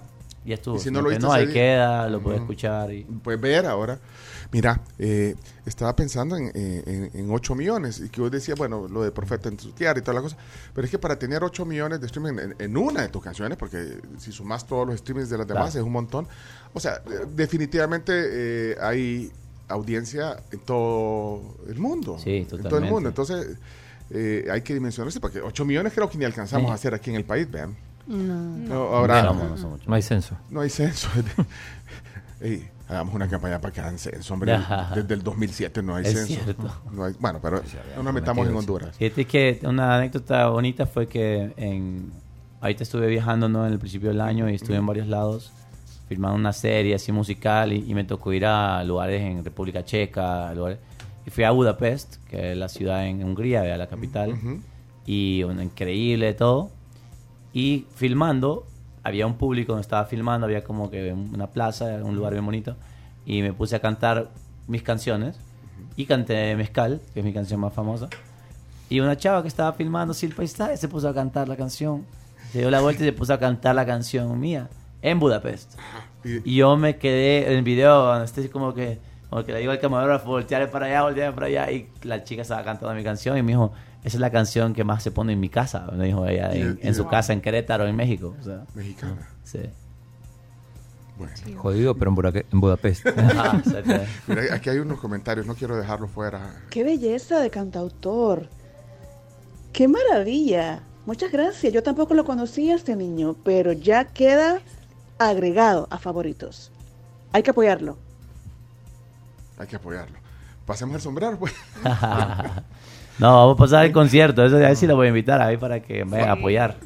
ya estuvo. Y si no lo que viste no, ahí queda, lo puedes escuchar. Y... Puedes ver ahora. Mira, eh, estaba pensando en, en, en 8 millones y que vos decías, bueno, lo de Profeta en tu tierra y toda la cosa. Pero es que para tener 8 millones de streaming en, en una de tus canciones, porque si sumas todos los streamings de las demás Claro. es un montón. O sea, eh, definitivamente eh, hay audiencia en todo el mundo. Sí, En todo el totalmente. mundo. Entonces, eh, hay que dimensionarse porque 8 millones creo que ni alcanzamos Sí. a hacer aquí en el país, vean. No. No, ahora, No no hay censo. no hay censo. <laughs> Hagamos una campaña para que hagan censo, hombre. Desde el 2007 no hay Es censo. cierto. No hay- bueno, pero no nos metamos en Honduras. Fíjate que una anécdota bonita fue que en ahorita estuve viajando ¿no? en el principio del año y estuve en varios lados filmando una serie así musical y, y me tocó ir a lugares en República Checa, lugares, y fui a Budapest, que es la ciudad en Hungría, la capital, Ujú. y bueno, increíble todo. Y filmando, había un público donde estaba filmando, había como que una plaza, un lugar bien bonito, y me puse a cantar mis canciones, y canté Mezcal, que es mi canción más famosa, y una chava que estaba filmando así el paisaje se puso a cantar la canción, se dio la vuelta y se puso a cantar la canción mía, en Budapest. Y- yo me quedé en el video, donde estoy como que, como que le digo al camarógrafo, voltearle para allá, voltearle para allá, y la chica estaba cantando mi canción y me dijo, esa es la canción que más se pone en mi casa, me dijo ella, en, su casa, en Querétaro, en México. O sea, Mexicana. sí. Bueno. Jodido, pero en, Budapest. <laughs> Ah, Mira, aquí hay unos comentarios, no quiero dejarlo fuera. Qué belleza de cantautor. Qué maravilla. Muchas gracias. Yo tampoco lo conocía este niño, pero ya queda agregado a favoritos. Hay que apoyarlo. Hay que apoyarlo. Pasemos el sombrero, pues. <laughs> no, vamos a pasar el concierto, eso ya sí lo voy a invitar ahí para que vayan a apoyar.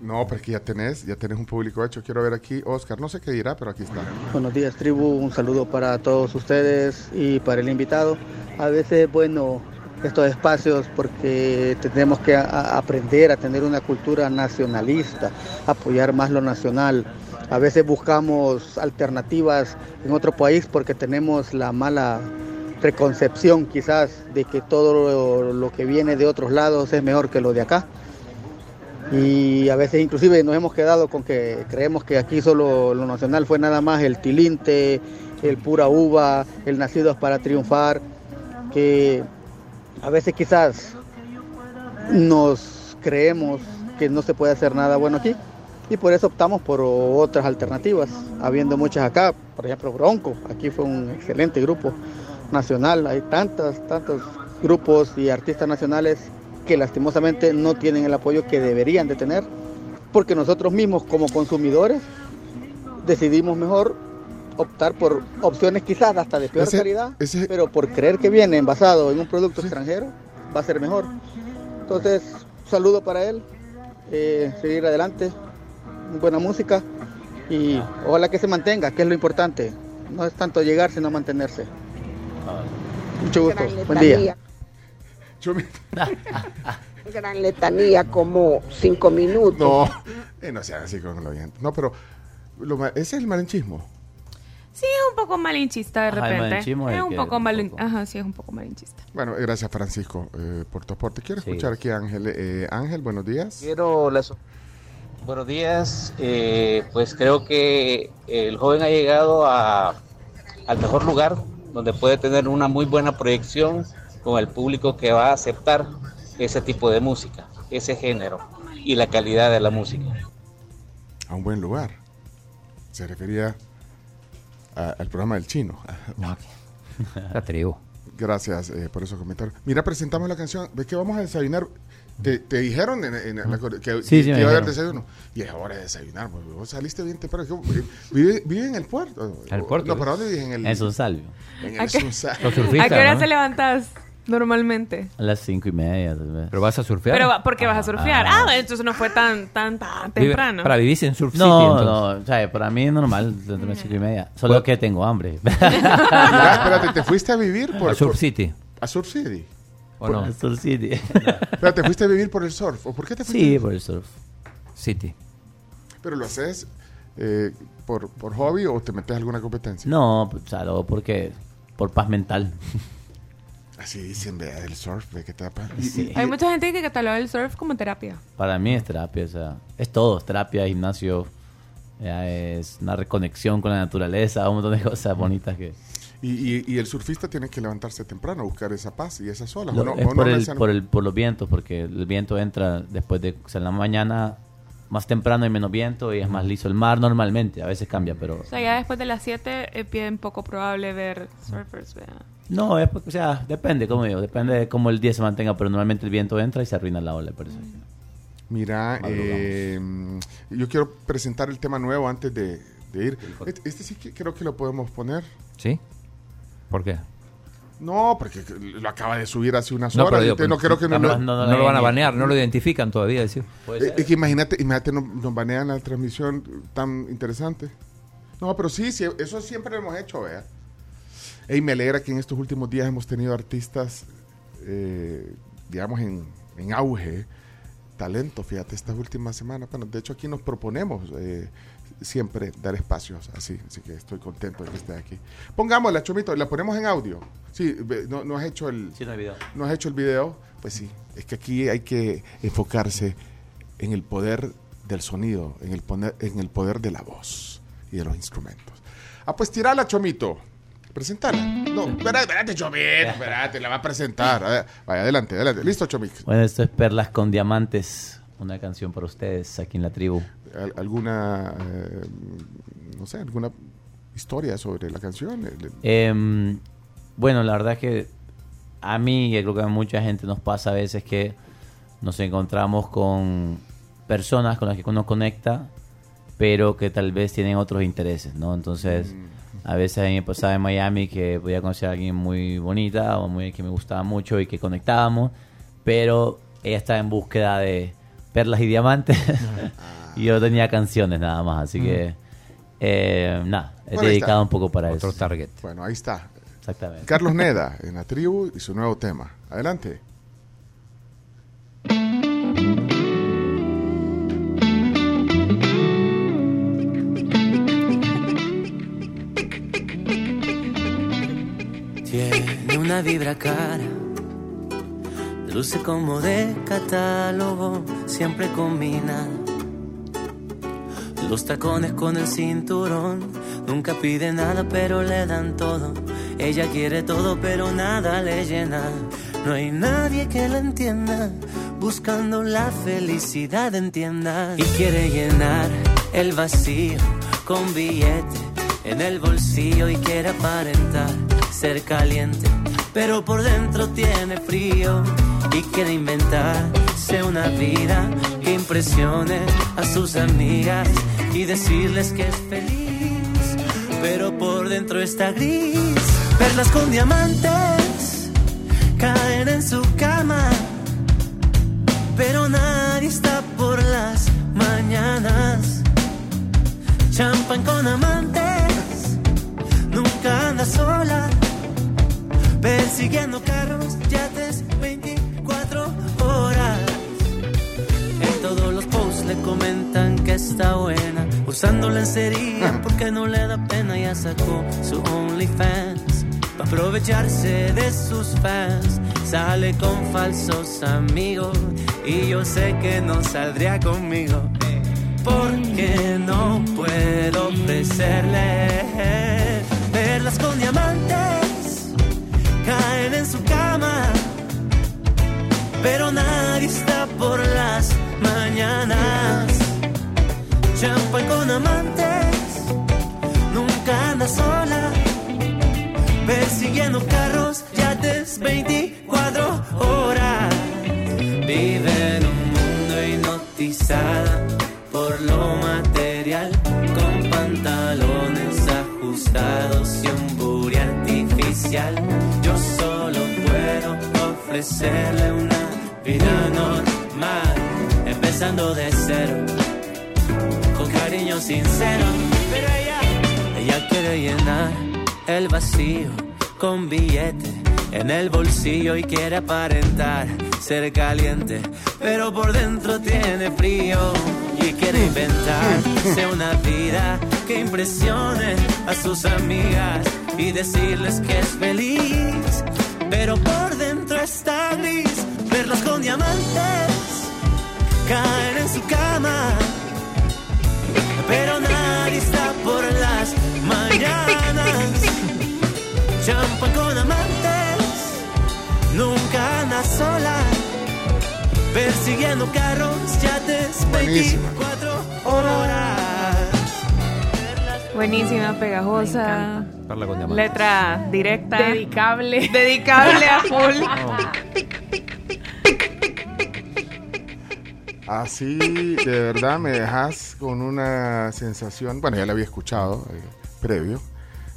No, pero es que ya tenés, ya tenés un público hecho. Quiero ver aquí, Oscar, no sé qué dirá, pero aquí está. Buenos días, tribu. Un saludo para todos ustedes y para el invitado. A veces es bueno estos espacios porque tenemos que a- aprender a tener una cultura nacionalista, apoyar más lo nacional. A veces buscamos alternativas en otro país porque tenemos la mala preconcepción quizás de que todo lo, que viene de otros lados es mejor que lo de acá. Y a veces inclusive nos hemos quedado con que creemos que aquí solo lo nacional fue nada más el tilinte, el pura uva, el nacidos para triunfar, que a veces quizás nos creemos que no se puede hacer nada bueno aquí y por eso optamos por otras alternativas, habiendo muchas acá, por ejemplo Bronco, aquí fue un excelente grupo nacional, hay tantos, tantos grupos y artistas nacionales que lastimosamente no tienen el apoyo que deberían de tener, porque nosotros mismos como consumidores decidimos mejor optar por opciones quizás hasta de peor Ese- calidad, ese- pero por creer que viene envasado en un producto extranjero va a ser mejor. Entonces, saludo para él, eh, seguir adelante, buena música y ojalá que se mantenga, que es lo importante. No es tanto llegar, sino mantenerse. Mucho gusto, buen día. <laughs> Gran letanía, como cinco minutos. No, eh, no sean así con el oyente. No, pero lo ese es el malinchismo. Sí, es un poco malinchista de Ajá, el repente. malinchismo es es un poco malin... Ajá, sí, es un poco malinchista. Bueno, gracias Francisco eh, por tu aporte. Quiero escuchar aquí a Ángel. Eh, Ángel, buenos días. Quiero las... Buenos días, eh, pues creo que el joven ha llegado a, al mejor lugar donde puede tener una muy buena proyección con el público que va a aceptar ese tipo de música, ese género y la calidad de la música. A un buen lugar. Se refería a- al programa del chino. La tribu. Gracias eh, por esos comentarios. Mira, presentamos la canción. ¿Ves que vamos a desayunar? Te, te dijeron en, en la que, Sí, sí, que iba a haber desayuno. Y es hora de desayunar. pues, Vos saliste bien temprano. ¿Qué- eh, ¿Vive, vive en el puerto? ¿En el puerto? No, ¿para dónde vive? En el En Sunsalvio. En ¿A el qué, Sunsalvio. ¿A qué hora te levantas normalmente? A las cinco y media. tal vez. ¿Pero vas a surfear? Pero va- porque vas a surfear. Ah. Ah, entonces no fue tan tan tan Vive- temprano. Para vivir en Surf City. No, entonces. no, o sea, para mí es normal, dentro de cinco y media. Solo que tengo hambre. Mira, espérate, ¿te fuiste a vivir por... A Surf por- City. ¿A Surf City? ¿O no? A Surf City. <laughs> Espérate, ¿te fuiste a vivir por el surf? ¿O por qué te fuiste? Sí, por el surf. City. ¿Pero lo haces eh, por, por hobby o te metes a alguna competencia? No, pues, o sea, lo hago porque por paz mental. <laughs> Así dicen, vea, el surf, ve que te da paz. Sí. Hay mucha gente que cataloga el surf como terapia. Para mí es terapia, o sea, es todo, es terapia, gimnasio, ya es una reconexión con la naturaleza, un montón de cosas bonitas que... Y, y- y el surfista tiene que levantarse temprano buscar esa paz y esas olas. Lo- ¿o no- es o no por, el, por, el, por los vientos, porque el viento entra después de, o sea, en la mañana más temprano hay menos viento y es más liso el mar normalmente, a veces cambia, pero... O sea, ya después de las 7 es bien poco probable ver surfers, ¿verdad? No, es, porque, o sea, depende, como digo, depende de cómo el día se mantenga, pero normalmente el viento entra y se arruina la ola, por eso. Mira, eh, yo quiero presentar el tema nuevo antes de, de ir. Este, este sí que creo que lo podemos poner. ¿Sí? ¿Por qué? No, porque lo acaba de subir hace unas No, horas. digo, no creo que no, no, lo- no lo van a banear, no lo identifican todavía. decir. Eh, Es que imagínate, imagínate nos, banean la transmisión tan interesante. No, pero sí, sí, eso siempre lo hemos hecho, vea. Ey, me alegra que en estos últimos días hemos tenido artistas, eh, digamos, en, en auge, talento, fíjate, estas últimas semanas. Bueno, de hecho aquí nos proponemos eh, siempre dar espacios así, así que estoy contento de que esté aquí. Pongámosla, Chomito, la ponemos en audio. Sí, no has hecho el... Sí, no hay video. ¿No has hecho el video? Pues sí, es que aquí hay que enfocarse en el poder del sonido, en el, poner, en el poder de la voz y de los instrumentos. Ah, pues tirala, Chomito. Presentala. No, espérate, espérate, Chomito, espérate, la va a presentar. A ver, vaya, adelante, adelante. Listo, Chomito. Bueno, esto es Perlas con Diamantes, una canción para ustedes aquí en la tribu. Al- ¿Alguna, eh, no sé, alguna historia sobre la canción? Em, bueno, la verdad es que a mí y creo que a mucha gente nos pasa a veces que nos encontramos con personas con las que uno conecta, pero que tal vez tienen otros intereses, ¿no? Entonces, a veces a mí me pasaba en Miami que podía conocer a alguien muy bonita o muy que me gustaba mucho y que conectábamos, pero ella estaba en búsqueda de perlas y diamantes <laughs> y yo tenía canciones nada más, así que eh, nada, he Bueno, dedicado un poco para Otro eso. target. Bueno, ahí está. Exactamente. Carlos Neda en la tribu y su nuevo tema. Adelante. Una vibra cara, luce como de catálogo, siempre combina. Los tacones con el cinturón, nunca pide nada pero le dan todo. Ella quiere todo pero nada le llena. No hay nadie que la entienda, buscando la felicidad entienda. Y quiere llenar el vacío con billete en el bolsillo y quiere aparentar ser caliente, pero por dentro tiene frío y quiere inventarse una vida que impresione a sus amigas y decirles que es feliz, pero por dentro está gris. Perlas con diamantes caen en su cama, pero nadie está por las mañanas. Champán con amantes, nunca anda sola, persiguiendo carros, yates 24 horas. En todos los posts le comentan que está buena, usando lencería porque no le da pena. Ya sacó su OnlyFans para aprovecharse de sus fans. Sale con falsos amigos y yo sé que no saldría conmigo porque no puedo ofrecerle pero nadie está por las mañanas. Champán con amantes nunca anda sola. Persiguiendo carros yates 24 horas. Vive en un mundo hipnotizada por lo material, con pantalones ajustados y un booty artificial. Yo solo puedo ofrecerle una vida normal, empezando de cero, con cariño sincero. Pero ella, ella quiere llenar el vacío con billete en el bolsillo y quiere aparentar ser caliente, pero por dentro tiene frío y quiere inventarse una vida que impresione a sus amigas y decirles que es feliz, pero por dentro está gris, con diamantes caer en su cama, pero nadie está por las mañanas, champán con amantes, nunca anda sola. Persiguiendo carros, yates, Buenísima. 24 horas. Buenísima, pegajosa. Carla con diamantes. Letra directa. Dedicable. Dedicable a <laughs> full. Así, de verdad, me dejas con una sensación. Bueno, ya la había escuchado eh, previo.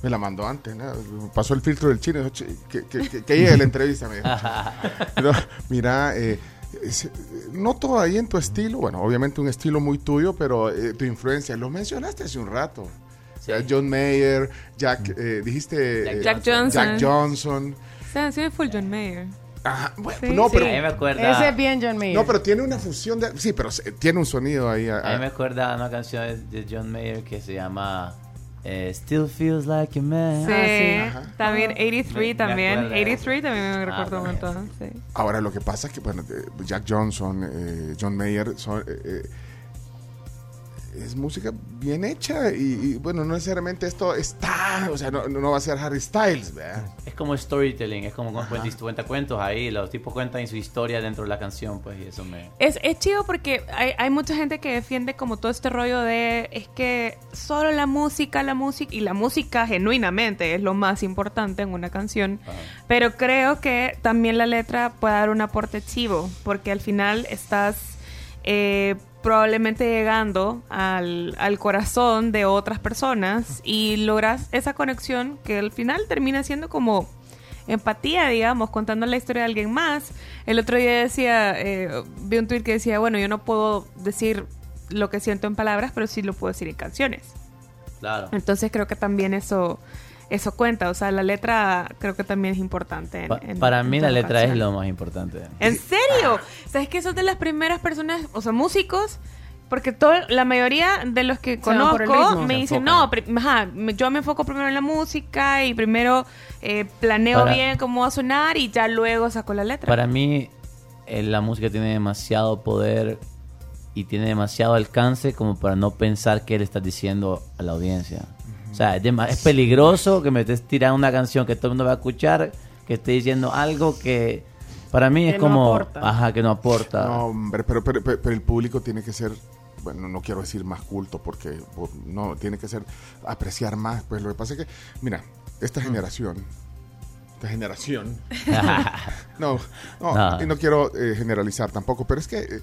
Me la mandó antes, ¿no? Pasó el filtro del chino. dijo, "Che, Que, que, que, que llegue la entrevista, me dijo. <laughs> Pero, mira, eh, es- noto ahí en tu estilo, bueno, obviamente un estilo muy tuyo, pero eh, tu influencia, lo mencionaste hace un rato. O sea, John Mayer, Jack, eh, dijiste... eh, Jack Johnson. Jack Johnson. O sea, sí, full John Mayer. Ajá, bueno, Sí, no, sí. pero... A mí me acuerda. Ese es bien John Mayer. No, pero tiene una fusión de... Sí, pero se- tiene un sonido ahí. a- A mí me acuerda una canción de- John Mayer que se llama eh, Still Feels Like a Man. Sí, también 83 Me- me también. acuerdo. 83 también me recuerdo un pues. montón. Sí. Ahora, lo que pasa es que, bueno, eh, Jack Johnson, eh, John Mayer, son, eh, eh, es música bien hecha y, y, bueno, no necesariamente esto está, o sea, no, no va a ser Harry Styles, ¿verdad? Es como storytelling, es como cuando cuenta, cuentos ahí, los tipos cuentan su historia dentro de la canción, pues, y eso me... Es, es chido porque hay, hay mucha gente que defiende como todo este rollo de es que solo la música, la música y la música genuinamente es lo más importante en una canción. Pero creo que también la letra puede dar un aporte chivo porque al final estás eh, probablemente llegando al, al corazón de otras personas y logras esa conexión que al final termina siendo como empatía, digamos, contando la historia de alguien más. El otro día decía, eh, vi un tweet que decía, bueno, yo no puedo decir lo que siento en palabras, pero sí lo puedo decir en canciones. Claro. Entonces creo que también eso eso cuenta, o sea, la letra creo que también es importante. en- Pa- en- para en mí la letra es canción. lo más importante. ¿En serio? ¿Sabes que sos de las primeras personas, o sea, músicos? Porque todo, la mayoría de los que conozco me dicen, no, ajá, yo me enfoco primero en la música y primero eh, planeo Para- bien cómo va a sonar y ya luego saco la letra. Para mí, eh, la música tiene demasiado poder y tiene demasiado alcance como para no pensar qué le estás diciendo a la audiencia. O sea, es, es peligroso que me estés tirando una canción que todo el mundo va a escuchar, que esté diciendo algo que para mí es Que no como... aporta. Ajá, que no aporta. No, hombre, pero, pero, pero- pero el público tiene que ser, bueno, no quiero decir más culto porque por- no, tiene que ser, apreciar más. Pues lo que pasa es que, mira, esta generación, esta generación, <laughs> <laughs> no, no, No. y no quiero eh, generalizar tampoco, pero es que eh,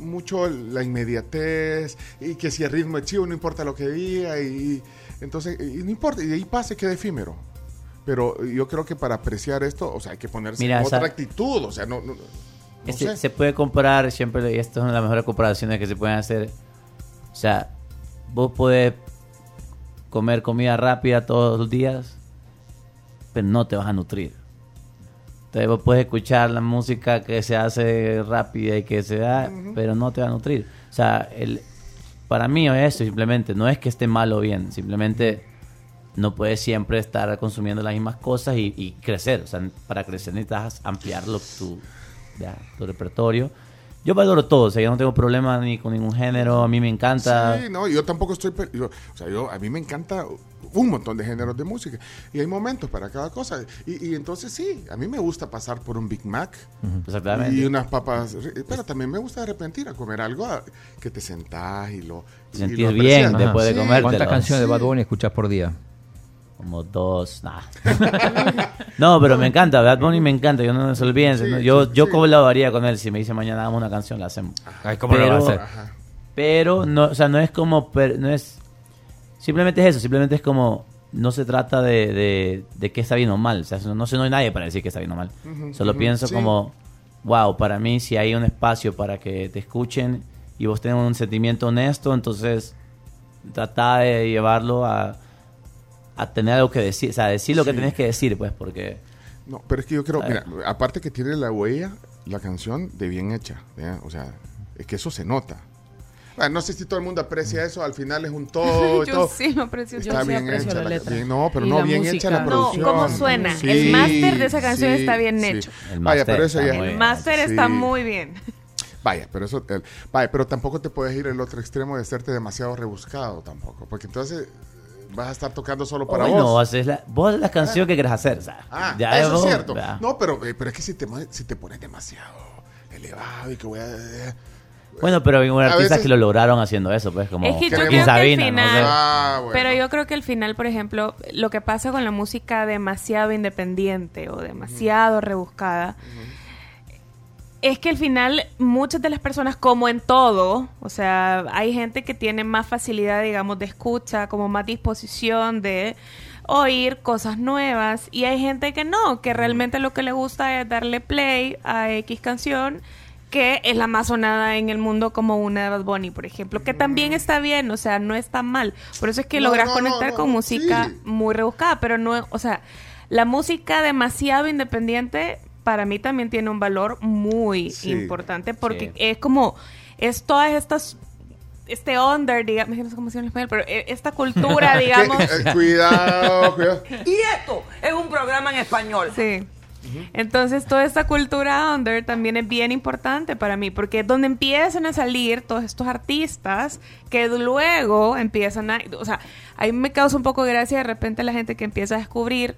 mucho la inmediatez y que si el ritmo es chivo, no importa lo que diga y entonces, y no importa, y de ahí pase, queda efímero. Pero yo creo que para apreciar esto, o sea, hay que ponerse Mira, en otra esa- actitud, o sea, no, no, no Este, sé. Se puede comparar siempre, y esto es una de las mejores comparaciones que se pueden hacer. O sea, vos podés comer comida rápida todos los días, pero no te vas a nutrir. Entonces puedes escuchar la música que se hace rápida y que se da, pero no te va a nutrir. O sea, el, para mí es eso simplemente, no es que esté mal o bien, simplemente no puedes siempre estar consumiendo las mismas cosas y, y crecer. O sea, para crecer necesitas ampliar lo- tu, ya, tu repertorio. Yo valoro todo, o sea, yo no tengo problema ni con ningún género, a mí me encanta. Sí, no, yo tampoco estoy... yo- o sea, yo, a mí me encanta un montón de géneros de música. Y hay momentos para cada cosa. Y, y entonces sí, a mí me gusta pasar por un Big Mac. Exactamente. Y unas papas... Pero también me gusta de repente ir a comer algo a- que te sentás y lo... y Sentir lo bien después de Sí. comértelo. ¿Cuántas canciones de. Bad Bunny escuchás por día? Como dos, nah. no, pero me encanta, Bad Bunny me encanta, yo no se olviden. Sí, ¿no? yo sí, yo sí. colaboraría con él, si me dice mañana hagamos una canción, la hacemos. Ay, ¿cómo lo va a hacer? Ajá. Pero no, o sea, no es como, per- no es, simplemente es eso, simplemente es como, no se trata de, de, de que está bien o mal, o sea, no, no sé, no hay nadie para decir que está bien o mal. Solo pienso sí. como, wow, para mí si hay un espacio para que te escuchen y vos tengas un sentimiento honesto, entonces trata de llevarlo a, a tener algo que decir, o sea, decir lo que tenés que decir, pues, porque... No, pero es que yo creo, mira, aparte que tiene la huella, la canción de bien hecha, ¿ya? o sea, es que eso se nota. Bueno, no sé si todo el mundo aprecia eso, al final es un todo. <laughs> y Yo todo. sí lo aprecio. Está Yo sí aprecio hecha la la, letra. bien- no, pero no bien música. hecha la No, producción. cómo suena. El máster de esa canción está bien hecho. El Vaya, máster pero eso está ya. muy El máster está Sí. muy bien. Vaya, pero eso, el- vaya, pero tampoco te puedes ir al otro extremo de hacerte demasiado rebuscado tampoco, porque entonces vas a estar tocando solo para Bueno, vos. haces la, vos la canción que querés hacer. o sea, Ah, ya eso es vos- cierto. ya. No, pero, eh, pero es que si te, si te pones demasiado elevado y que voy a... eh, Bueno, pero hay artistas veces- que lo lograron haciendo eso, pues, como Es que yo creo que Sabina, ¿no? final, Ah, bueno. pero yo creo que al final, por ejemplo, lo que pasa con la música demasiado independiente o demasiado rebuscada, es que al final muchas de las personas, como en todo, o sea, hay gente que tiene más facilidad, digamos, de escucha, como más disposición de oír cosas nuevas y hay gente que no, que realmente lo que le gusta es darle play a X canción que es la más sonada en el mundo como una de Bad Bunny, por ejemplo, que también está bien, o sea, no está mal. Por eso es que No, logras no, conectar no, con música sí. muy rebuscada, pero no, o sea, la música demasiado independiente para mí también tiene un valor muy Sí. importante porque Sí. es como es todas estas este under, digamos, no sé cómo se llama en español, pero eh, esta cultura, <laughs> digamos, eh, cuidado, <laughs> cuidado. Y esto es un programa en español. Sí. Entonces, toda esta cultura under también es bien importante para mí, porque es donde empiezan a salir todos estos artistas que luego empiezan a... O sea, a mí me causa un poco de gracia de repente la gente que empieza a descubrir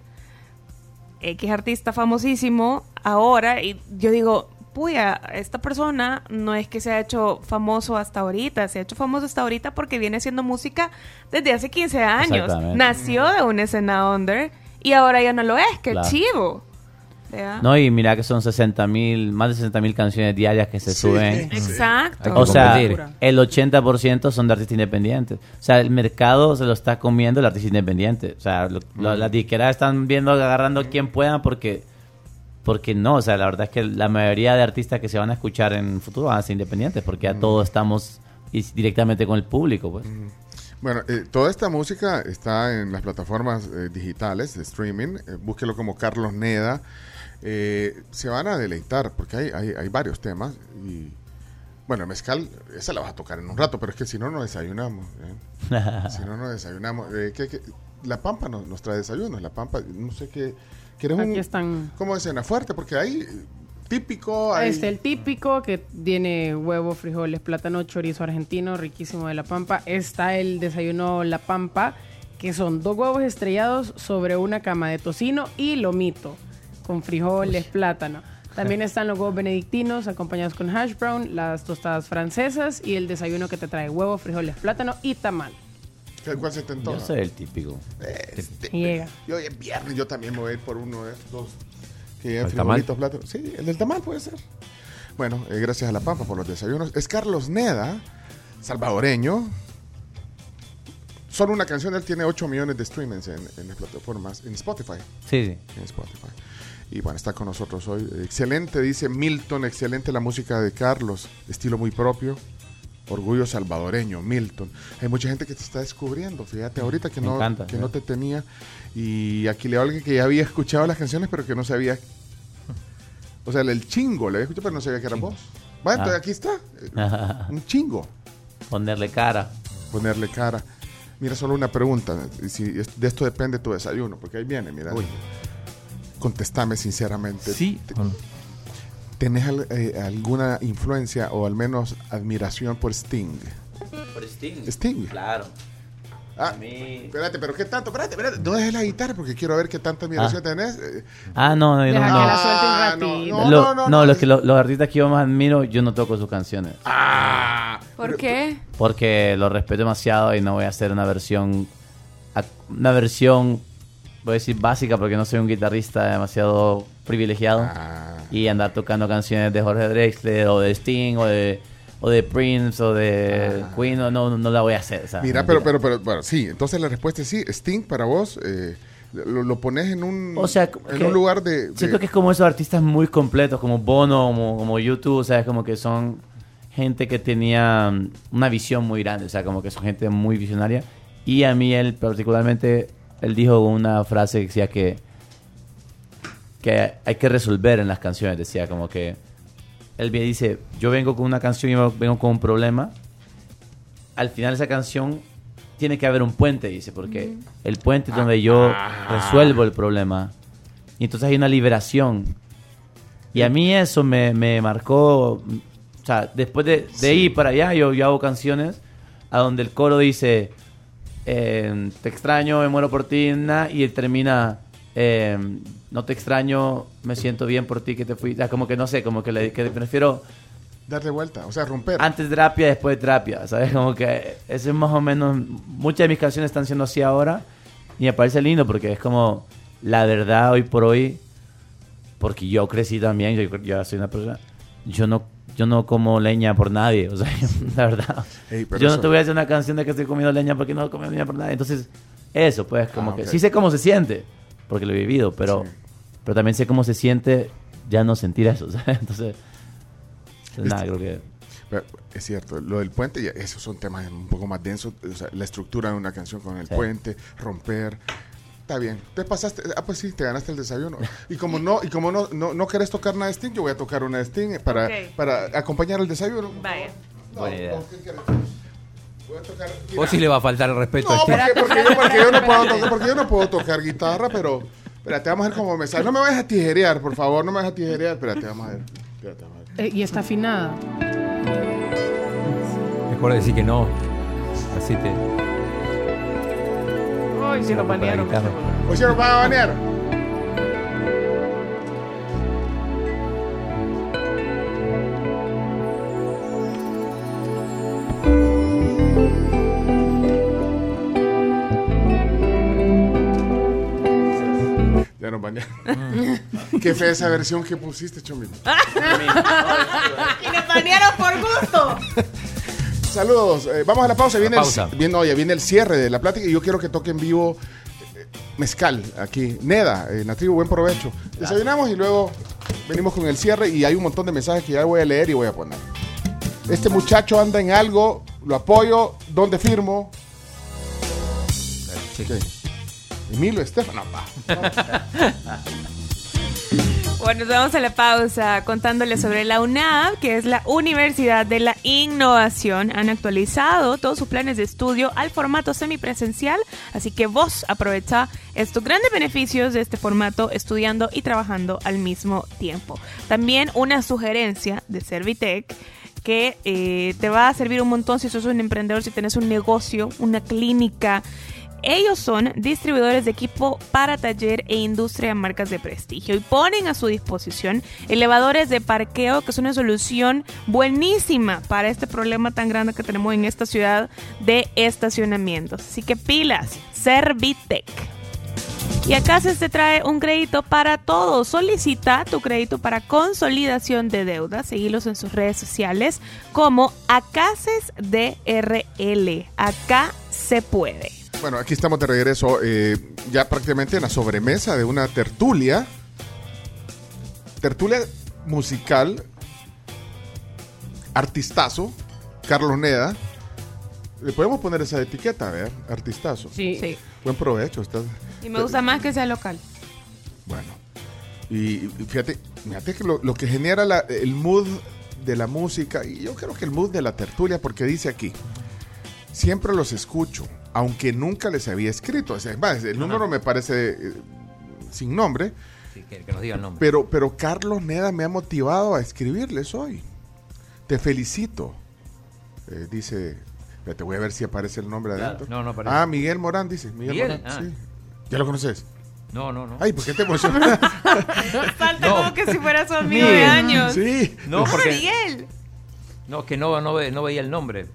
X artista famosísimo ahora, y yo digo, puya, esta persona no es que se ha hecho famoso hasta ahorita, se ha hecho famoso hasta ahorita porque viene haciendo música desde hace 15 años. Nació de una escena under y ahora ya no lo es, qué Claro. chivo. No, y mira que son 60 mil, más de 60 mil canciones diarias que se Sí. suben. Exacto. O sea, el 80% son de artistas independientes. O sea, el mercado se lo está comiendo el artista independiente. O sea, lo- lo- las disqueras están viendo, agarrando a quien puedan porque, porque no. O sea, la verdad es que la mayoría de artistas que se van a escuchar en el futuro van a ser independientes porque ya todos estamos directamente con el público, pues. Bueno, eh, toda esta música está en las plataformas eh, digitales de streaming. Eh, búsquelo como Carlos Neda. Eh, se van a deleitar porque hay, hay, hay varios temas. Y bueno, Mezcal, esa la vas a tocar en un rato, pero es que si no, no desayunamos. ¿eh? <laughs> Si no, no desayunamos. Eh, ¿qué- qué? La Pampa nos, nos trae desayunos. La Pampa, no sé qué. ¿Quieres un, Aquí están. ¿Cómo es cena fuerte? Porque hay eh, típico. Hay, Este, el típico que tiene huevo, frijoles, plátano, chorizo argentino, riquísimo de La Pampa. Está el desayuno La Pampa, que son dos huevos estrellados sobre una cama de tocino y lomito, con frijoles, plátano. También <laughs> están los huevos benedictinos acompañados con hash brown, las tostadas francesas y el desayuno que te trae huevo, frijoles, plátano y tamal. ¿Qué- ¿Cuál se te? Yo soy el típico. Este, Llega. Yo hoy es viernes, yo también me voy a ir por uno de estos. Que ¿El frijolitos, platos. Sí, el del tamal puede ser. Bueno, eh, gracias a La Pampa por los desayunos. Es Carlos Neda, salvadoreño. Solo una canción, él tiene 8 millones de streamings en, en las plataformas, en Spotify. Sí, sí. En Spotify. Y bueno, está con nosotros hoy. Excelente, dice Milton, excelente la música de Carlos, estilo muy propio. Orgullo salvadoreño, Milton. Hay mucha gente que te está descubriendo, fíjate, ahorita que, Me no, encanta, que sí. no te tenía. Y aquí leo a alguien que ya había escuchado las canciones, pero que no sabía. O sea, el chingo le había escuchado, pero no sabía que era vos. Bueno, Ah. aquí está. <laughs> Un chingo. Ponerle cara. Ponerle cara. Mira, solo una pregunta. Si de esto depende tu desayuno, porque ahí viene, mira. Contestame sinceramente. Sí. Te- ¿Tenés eh, alguna influencia o al menos admiración por Sting? Por Sting. Sting. Claro. Ah, A mí- espérate, pero ¿qué tanto? Espérate, espérate. No dejes la guitarra porque quiero ver qué tanta admiración Ah. tenés. Eh, Ah, no, no, yo no. No. Ah, no, no, Lo- no, no, no, no. los, que lo- los artistas que yo más admiro, yo no toco sus canciones. Ah, ¿Por qué? Porque los respeto demasiado y no voy a hacer una versión. Una versión, voy a decir básica, porque no soy un guitarrista demasiado privilegiado. Ah. Y andar tocando canciones de Jorge Drexler, o de Sting, o de, o de Prince, o de Queen, no, no, no la voy a hacer. o sea, Ah. Mira, pero, pero, pero, bueno, sí. Entonces la respuesta es sí. Sting para vos eh, lo, lo pones en un, O sea, en un lugar de, de- Siento que es como esos artistas muy completos, como Bono, como, como YouTube, o sea, es como que son gente que tenía mm, una visión muy grande, o sea, como que son gente muy visionaria. Y a mí él particularmente, él dijo una frase que decía que, que hay que resolver en las canciones, decía como que, él bien dice, yo vengo con una canción y vengo con un problema al final de esa canción tiene que haber un puente, dice, porque el puente es donde yo Ah. resuelvo el problema. Y entonces hay una liberación. Y a mí eso me, me marcó, o sea, después de, de ir para allá, yo, yo hago canciones a donde el coro dice, eh, te extraño, me muero por ti, na, y termina, eh, no te extraño, me siento bien por ti que te fui, O sea, como que no sé, como que, le, que prefiero Darle vuelta, o sea, romper. antes terapia, después terapia, ¿sabes? Como que eso es más o menos, muchas de mis canciones están siendo así ahora y me parece lindo porque es como la verdad hoy por hoy, porque yo crecí también, yo, yo soy una persona, yo no yo no como leña por nadie, o sea, <laughs> la verdad. Yo no te voy a hacer una canción de que estoy comiendo leña porque no comiendo leña por nadie. Entonces, eso, pues, como Ah, que sí sé cómo se siente, porque lo he vivido, pero, pero también sé cómo se siente ya no sentir eso, <laughs> ¿sabes? Entonces, pues, nada, creo que... Es cierto, lo del puente, ya- esos son temas un poco más densos. O sea, la estructura de una canción con el Sí. puente, romper. Está bien. Te pasaste, ah, pues sí, te ganaste el desayuno. Y como no, y como no, no, no querés tocar nada de Sting, yo voy a tocar una de Sting para, Ok. para acompañar el desayuno. Vaya. Buena idea. Voy a tocar. O si le va a faltar el respeto No, a este. porque, porque yo, porque yo no puedo tocar, porque yo no puedo tocar guitarra, pero espérate, vamos a ver cómo me sale. No me vayas a tijerear, por favor, no me vayas a tijerear. Espérate, vamos a ver. Espérate, vamos a ver. Eh, y está afinada. Mejor decir que no. Así te. Ay, si lo banearon. Hoy se nos van a banear. Ya nos banearon. Qué fea esa versión que pusiste, Chomito. <laughs> Y nos banearon. Saludos. eh, vamos a la pausa. Viene, La pausa. El, viene, oye, viene el cierre de la plática y yo quiero que toque en vivo eh, Mezcal aquí. Neda, eh, Nativo, buen provecho. Desayunamos y luego venimos con el cierre y hay un montón de mensajes que ya voy a leer y voy a poner. Este muchacho anda en algo, lo apoyo, ¿dónde firmo? Sí. Ok. Emilio Estefano. pa. <laughs> Bueno, nos vamos a la pausa contándoles sobre la UNAV, que es la Universidad de la Innovación. Han actualizado todos sus planes de estudio al formato semipresencial, así que vos aprovecha estos grandes beneficios de este formato estudiando y trabajando al mismo tiempo. También una sugerencia de Servitec que eh, te va a servir un montón si sos un emprendedor, si tenés un negocio, una clínica. Ellos son distribuidores de equipo para taller e industria de marcas de prestigio y ponen a su disposición elevadores de parqueo que es una solución buenísima para este problema tan grande que tenemos en esta ciudad de estacionamientos. Así que pilas, Servitec. Y acá te trae un crédito para todos. Solicita tu crédito para consolidación de deuda. Seguilos en sus redes sociales como Acaces DRL. Acá se puede. Bueno, aquí estamos de regreso, eh, ya prácticamente en la sobremesa de una tertulia. Tertulia musical. Artistazo. Carlos Neda. Le podemos poner esa etiqueta, a ver, artistazo. Sí. Sí. Buen provecho. Está, Y me gusta más que sea local. Bueno. Y, fíjate, fíjate que lo, lo que genera la- el mood de la música, y yo creo que el mood de la tertulia, porque dice aquí, siempre los escucho, aunque nunca les había escrito. O sea, es más, el número me parece eh, sin nombre, Sí, que, que nos diga el nombre. pero, pero Carlos Neda me ha motivado a escribirles hoy. Te felicito. Eh, dice, te voy a ver si aparece el nombre Claro, adentro. no, no aparece. Ah, Miguel Morán dice. Miguel, Miguel, Morán, ah. sí. ¿Ya lo conoces? No, no, no. Ay, ¿por qué te emocionas? <laughs> Falta No. como que si fuera su amigo de años. sí. No, Ah, porque. Miguel. No, que no, no, ve- no veía el nombre.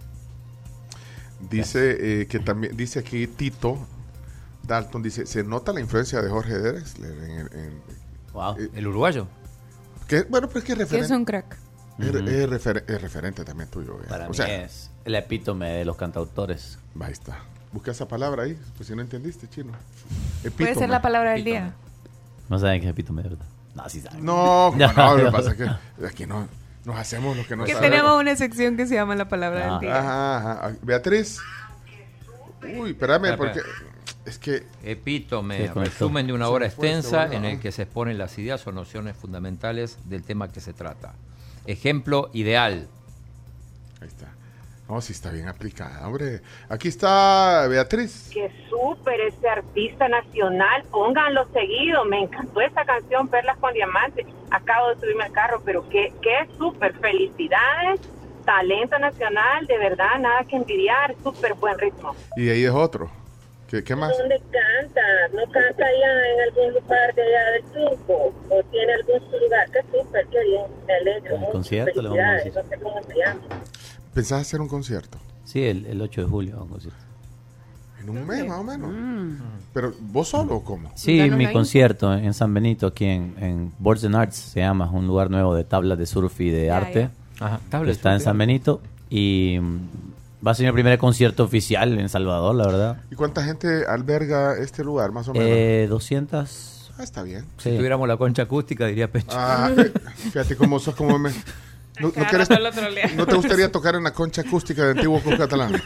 Dice eh, que también, dice aquí Tito Dalton, dice, se nota la influencia de Jorge Drexler en, el- en- Wow. eh, El uruguayo. que, bueno, pues que es Que es referente. un crack. es, es refer- es referente también tuyo. eh. Para o mí sea, es el epítome de los cantautores. ahí está. Busca esa palabra ahí, pues si no entendiste, chino. Puede ser la palabra del Epítome. día. No saben qué es epítome, de verdad. No, sí saben. No, <laughs> No, no, lo que no. pasa es que aquí no nos hacemos lo que no que sabemos. tenemos una sección que se llama la palabra Ah. del día. Ajá, ajá. Beatriz. Uy, espérame, porque es que Epítome, resumen de una fue extensa en el que se exponen las ideas o nociones fundamentales del tema que se trata. Ejemplo ideal. Ahí está. No, sí está bien aplicada, hombre. Aquí está Beatriz. Que súper ese artista nacional, pónganlo seguido. Me encantó esa canción, Perlas con Diamantes. Acabo de subirme al carro, pero qué, qué súper. Felicidades, talento nacional, de verdad, nada que envidiar, súper buen ritmo. Y ahí es otro. ¿Qué, qué más? ¿Dónde canta? ¿No canta allá en algún lugar de allá del turco? ¿O tiene algún lugar? Qué súper, qué bien, me alegro. El mucho. concierto le vamos a decir. no sé cómo se llama. ¿Pensás hacer un concierto? Sí, el, el 8 de julio. un concierto. En un mes, más o menos. Pero, ¿vos solo o cómo? Sí, mi concierto en San Benito, aquí en, en Boards and Arts, se llama, es un lugar nuevo de tablas de surf y de arte. ya. Ajá, tablas está en San. Benito y mm, va a ser mi primer concierto oficial en Salvador, la verdad. ¿Y cuánta gente alberga este lugar, más o menos? Eh, 200. Ah, está bien. Si tuviéramos la concha acústica, diría Pecho. Ah, <laughs> fíjate cómo sos como me... ¿No, trolea. ¿No te gustaría tocar en la concha acústica de Antiguo Catalán?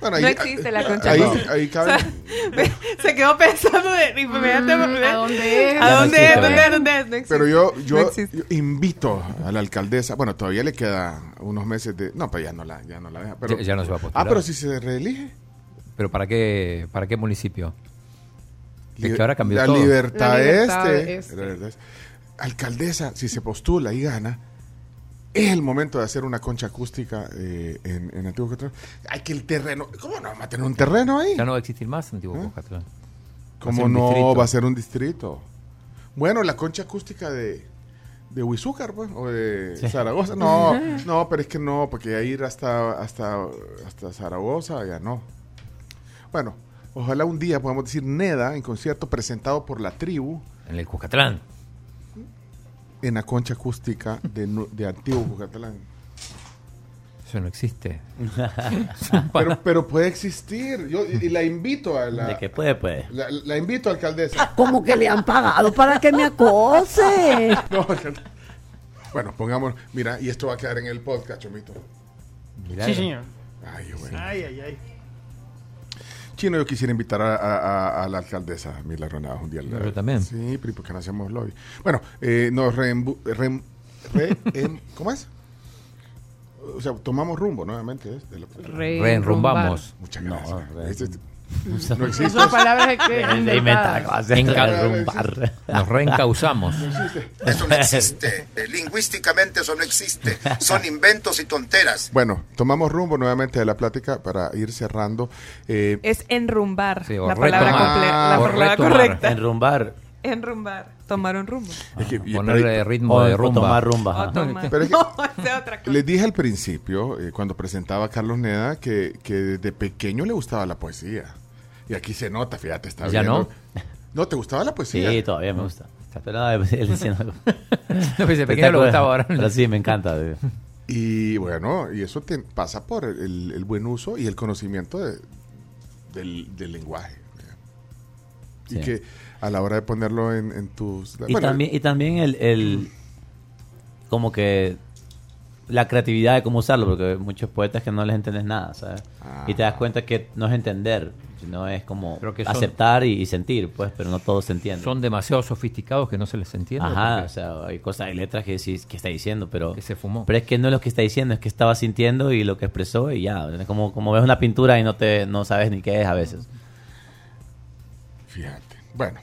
Bueno, No existe la concha ahí, acústica. ahí cabe. <laughs> Se quedó pensando de inmediatamente. ¿A dónde es? ¿A dónde existe, es? ¿Dónde es? ¿Dónde es? No existe. Pero yo, yo, No existe. yo invito a la alcaldesa, bueno, todavía le queda unos meses de... No, pues ya no la, ya no la deja. Pero, Ya- ya no se va a postular. Ah, pero si se reelige. ¿Pero para qué, para qué municipio? Es que ahora cambió la todo. Libertad, La libertad este, este. la libertad este. Alcaldesa, si se postula y gana, es el momento de hacer una concha acústica eh, en, en Antiguo Catalán. Hay que el terreno... ¿Cómo no vamos a tener un terreno ahí? Ya no va a existir más Antiguo Catalán. ¿Cómo no va a ser un distrito? Bueno, la concha acústica de, de Huizúcar, pues, o de Sí. Zaragoza. No, <laughs> no, pero es que no, porque ir hasta, hasta, hasta Zaragoza, ya no. Bueno, ojalá un día podamos decir Neda en concierto presentado por la tribu. En el Cucatlán. En la concha acústica de, de Antiguo Cucatlán. Eso no existe. <laughs> pero, pero puede existir. Yo, y, y la invito a la. De que puede, puede. La, la invito, alcaldesa. Como que le han pagado para que me acose. <laughs> No, bueno, pongamos. Mira, y esto va a quedar en el podcast, Chomito. Sí, señor. Ay, bueno. Ay, ay, ay. Chino, yo quisiera invitar a, a- la alcaldesa Mila Granados un día. Yo también. Sí, pero porque no hacemos lobby. Bueno, eh, nos reembu- re- em- <laughs> ¿Cómo es? O sea, tomamos rumbo nuevamente. ¿eh? De Reenrumbamos. Muchas No, gracias. re- Este- no existe. Son palabras que De- de inventadas. inventar cosas. Encarrumbar. Nos reencauzamos. Eso no existe. Eh, Lingüísticamente eso no existe. Son inventos y tonteras. Bueno, tomamos rumbo nuevamente de la plática para ir cerrando. Eh, Es enrumbar. Sí, la palabra, comple- la palabra correcta. Enrumbar. Enrumbar. Tomar un rumbo. es que- y- Ponerle pero- ritmo O- de o rumba. tomar rumba, O tomar. Pero es que- <laughs> No, otra cosa. Les dije al principio, eh, cuando presentaba a Carlos Neda, que, que desde pequeño le gustaba la poesía. Y aquí se nota, fíjate, está ¿Ya viendo. no? ¿No te gustaba la poesía? Sí, todavía me gusta. Pero no, <laughs> él diciendo algo. No, pues, pequeño le gustaba ahora. Pero sí, me encanta. Y bueno, y eso te pasa por el, buen uso y el conocimiento de- del, del lenguaje. Y que a la hora de ponerlo en, en tus... Y bueno, también, y también el, el- como que la creatividad de cómo usarlo, porque hay muchos poetas que no les entiendes nada, ¿sabes? Y te das cuenta que no es entender, sino es como Pero que son- aceptar y, y sentir, pues, pero no todo se entiende. Son demasiado sofisticados que no se les entiende. Ajá, o sea, hay cosas, hay letras que decís que está diciendo, pero... Que se fumó. Pero es que no es lo que está diciendo, es que estaba sintiendo y lo que expresó y ya. Es como, como ves una pintura y no te no sabes ni qué es a veces. Fíjate. Bueno,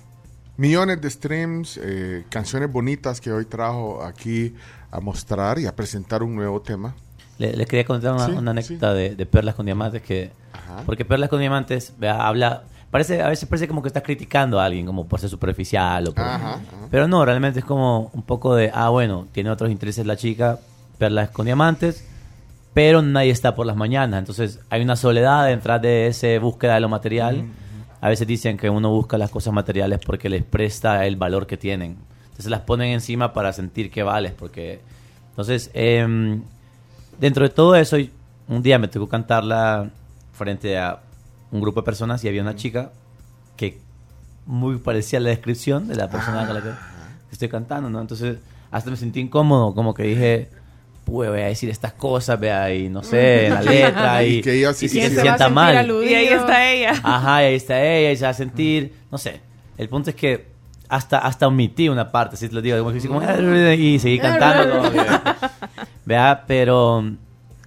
millones de streams, eh, canciones bonitas que hoy trajo aquí a mostrar y a presentar un nuevo tema. Le- Les quería contar una, Sí, una anécdota de, de Perlas con Diamantes que... Ajá. Porque Perlas con Diamantes vea, habla... Parece, a veces parece como que estás criticando a alguien, como por ser superficial o por... Ajá, ajá. Pero no, realmente es como un poco de, ah, bueno, tiene otros intereses la chica, Perlas con Diamantes, pero nadie está por las mañanas. Entonces hay una soledad detrás de esa búsqueda de lo material. A veces dicen que uno busca las cosas materiales porque les presta el valor que tienen. Entonces las ponen encima para sentir que vales. Porque... Entonces, em, dentro de todo eso, un día me tocó cantarla frente a un grupo de personas y había una chica que muy parecía la descripción de la persona con la que estoy cantando, ¿no? Entonces, hasta me sentí incómodo, como que dije, pues voy a decir estas cosas, vea, y no sé, en <laughs> la letra, y, Y que ella sí y si se se a sienta mal. aludido. Y ahí está ella. Ajá, y ahí está ella, y se va a sentir, no sé. El punto es que hasta, hasta omití una parte, si te lo digo, como como, y seguí cantando. <laughs> como Vea, pero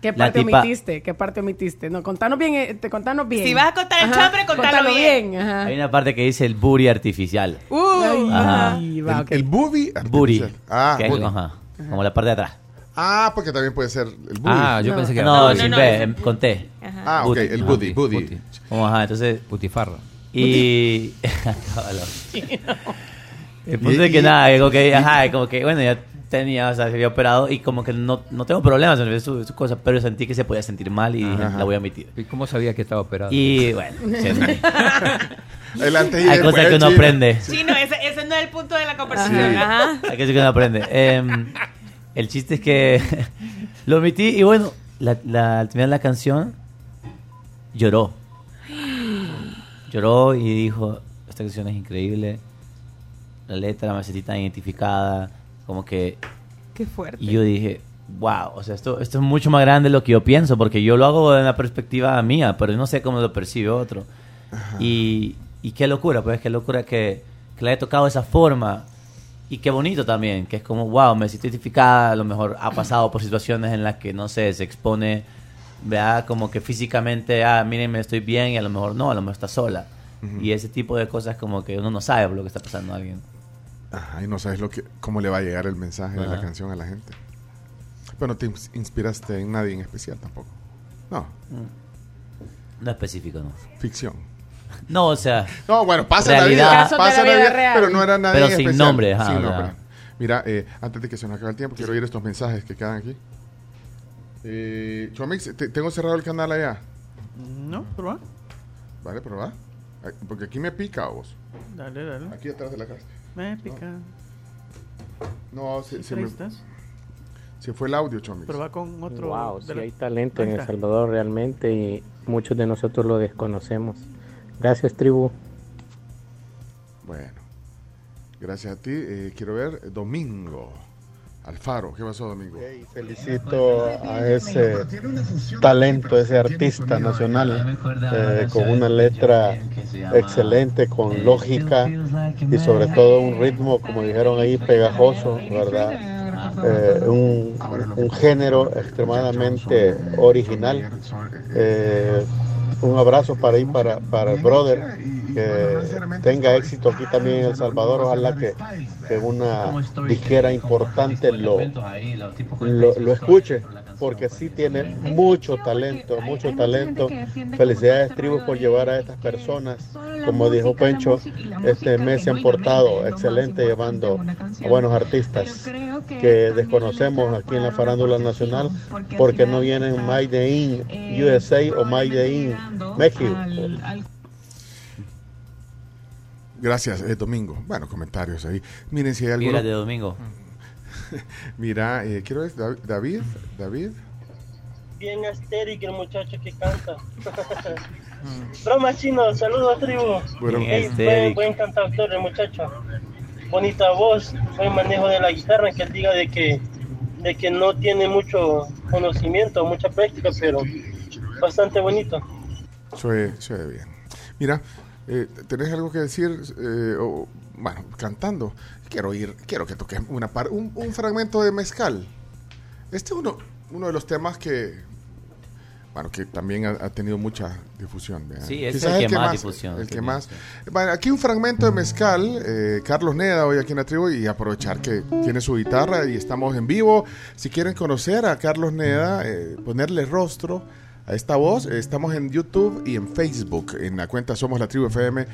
¿Qué parte tipa- omitiste? ¿Qué parte omitiste? No, contanos bien, eh, te contanos bien. Si vas a contar el Ajá, chambre, contalo bien. ajá. Hay una parte que dice el booty artificial. Uh, Ajá. Ay, va, El, ok. el booby Booty. artificial. Ah, que es- booty. ajá, como la parte de atrás. Ah, porque también puede ser el booty. Ah, yo No. pensé que era No, booty. sin no, B, ese- em, con T. Ah, ok, Booty. el Ajá. booty, booty. Booty. Como, ajá, entonces... Butifarra. Y... <laughs> <laughs> El punto Y- es que y- nada, como que, ajá, como que, bueno, ya tenía, o sea, se había operado y como que no, no tengo problemas en su, su cosa, pero sentí que se podía sentir mal y Ajá. la voy a omitir. ¿Y cómo sabía que estaba operado? Y bueno, sí, El antes y hay cosas que uno chino. aprende. Sí, no, ese, ese no es el punto de la conversación. Sí. Ajá. Hay cosas que uno aprende. Em, el chiste es que <laughs> lo omití y bueno, la, la, al final de la canción lloró. <gasps> Lloró y dijo, esta canción es increíble. La letra me sentí tan identificada, como que Qué fuerte. Y yo dije, wow, o sea, esto, esto es mucho más grande de lo que yo pienso, porque yo lo hago de una perspectiva mía, pero no sé cómo lo percibe otro. Y, y qué locura, pues qué locura que, que la he tocado esa forma. Y qué bonito también, que es como, wow, me siento identificada, a lo mejor ha pasado por situaciones en las que, no sé, se expone, vea, como que físicamente, ah, miren, me estoy bien, y a lo mejor no, a lo mejor está sola. Y ese tipo de cosas como que uno no sabe por lo que está pasando a alguien. Ajá, y no sabes lo que, cómo le va a llegar el mensaje de la canción a la gente. Pero no te ins- inspiraste en nadie en especial tampoco. No, No específico, no. ficción. No, o sea, No, bueno, pasa Realidad. la vida. Pasa la la vida pero no era nadie Pero en sin especial. nombre, ajá, Sin nombre. Mira, eh, antes de que se nos acabe el tiempo, quiero oír estos mensajes que quedan aquí. Eh, Chomix, te- ¿tengo cerrado el canal allá? No, pero va. Vale, pero va. Porque aquí me pica vos. Dale, dale. Aquí atrás de la casa. Me pica. No, se, se me- se fue el audio, Chomix. Pero va con otro. Wow, sí la- hay talento en El. Salvador realmente y muchos de nosotros lo desconocemos. Gracias, tribu. Bueno, gracias a ti. Eh, quiero ver, eh, Domingo Alfaro. ¿Qué pasó, Domingo? Felicito a ese talento, ese artista nacional, eh, con una letra excelente, con lógica y sobre todo un ritmo, como dijeron ahí, pegajoso, ¿verdad? Eh, un, género extremadamente original. Eh, un abrazo para ahí, para, para el brother, que tenga éxito aquí también en El Salvador. Ojalá que, que una disquera importante lo, lo, lo escuche, porque sí tiene mucho talento, mucho talento. Felicidades, tribu, por llevar a estas personas. Como dijo Pencho, este mes se han portado excelente llevando a buenos artistas que desconocemos aquí en la farándula nacional porque no vienen Made in USA o Made in México. Gracias, eh, Domingo. Bueno, comentarios ahí. Miren si hay algo. Vibras de domingo. <laughs> Mira, eh, quiero ver, Dav- David, David. Bien astérico el muchacho que canta. <laughs> Broma chino, saludos tribu. Bueno. Ey, Bien buen, buen cantautor el muchacho. Bonita voz, buen manejo de la guitarra, que él diga de que, de que no tiene mucho conocimiento, mucha práctica, pero bastante bonito. Soy, soy bien. Mira, eh, ¿tenés algo que decir? Eh, o, bueno, cantando. Quiero ir, quiero que toques una par, un, un fragmento de Mezcal. Este es uno, uno de los temas que, bueno, que también ha, ha tenido mucha difusión. ¿verdad? Sí, es Quizás el que más difusión El que más. Bueno, aquí un fragmento de Mezcal, eh, Carlos Neda hoy aquí en la tribu y aprovechar que tiene su guitarra y estamos en vivo. Si quieren conocer a Carlos Neda, eh, ponerle rostro a esta voz, eh, estamos en YouTube y en Facebook, en la cuenta Somos la Tribu FM,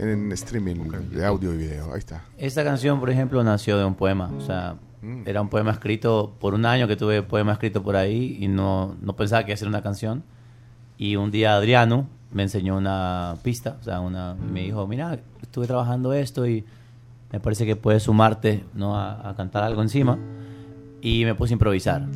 en streaming de audio y video. Ahí está. Esta canción, por ejemplo, nació de un poema. O sea, Mm. era un poema escrito por un año que tuve poema escrito por ahí y no, no pensaba que iba a ser una canción. Y un día Adriano me enseñó una pista, o sea, una, me dijo, mira, estuve trabajando esto y me parece que puedes sumarte ¿no? a, a cantar algo encima. Y me puse a improvisar.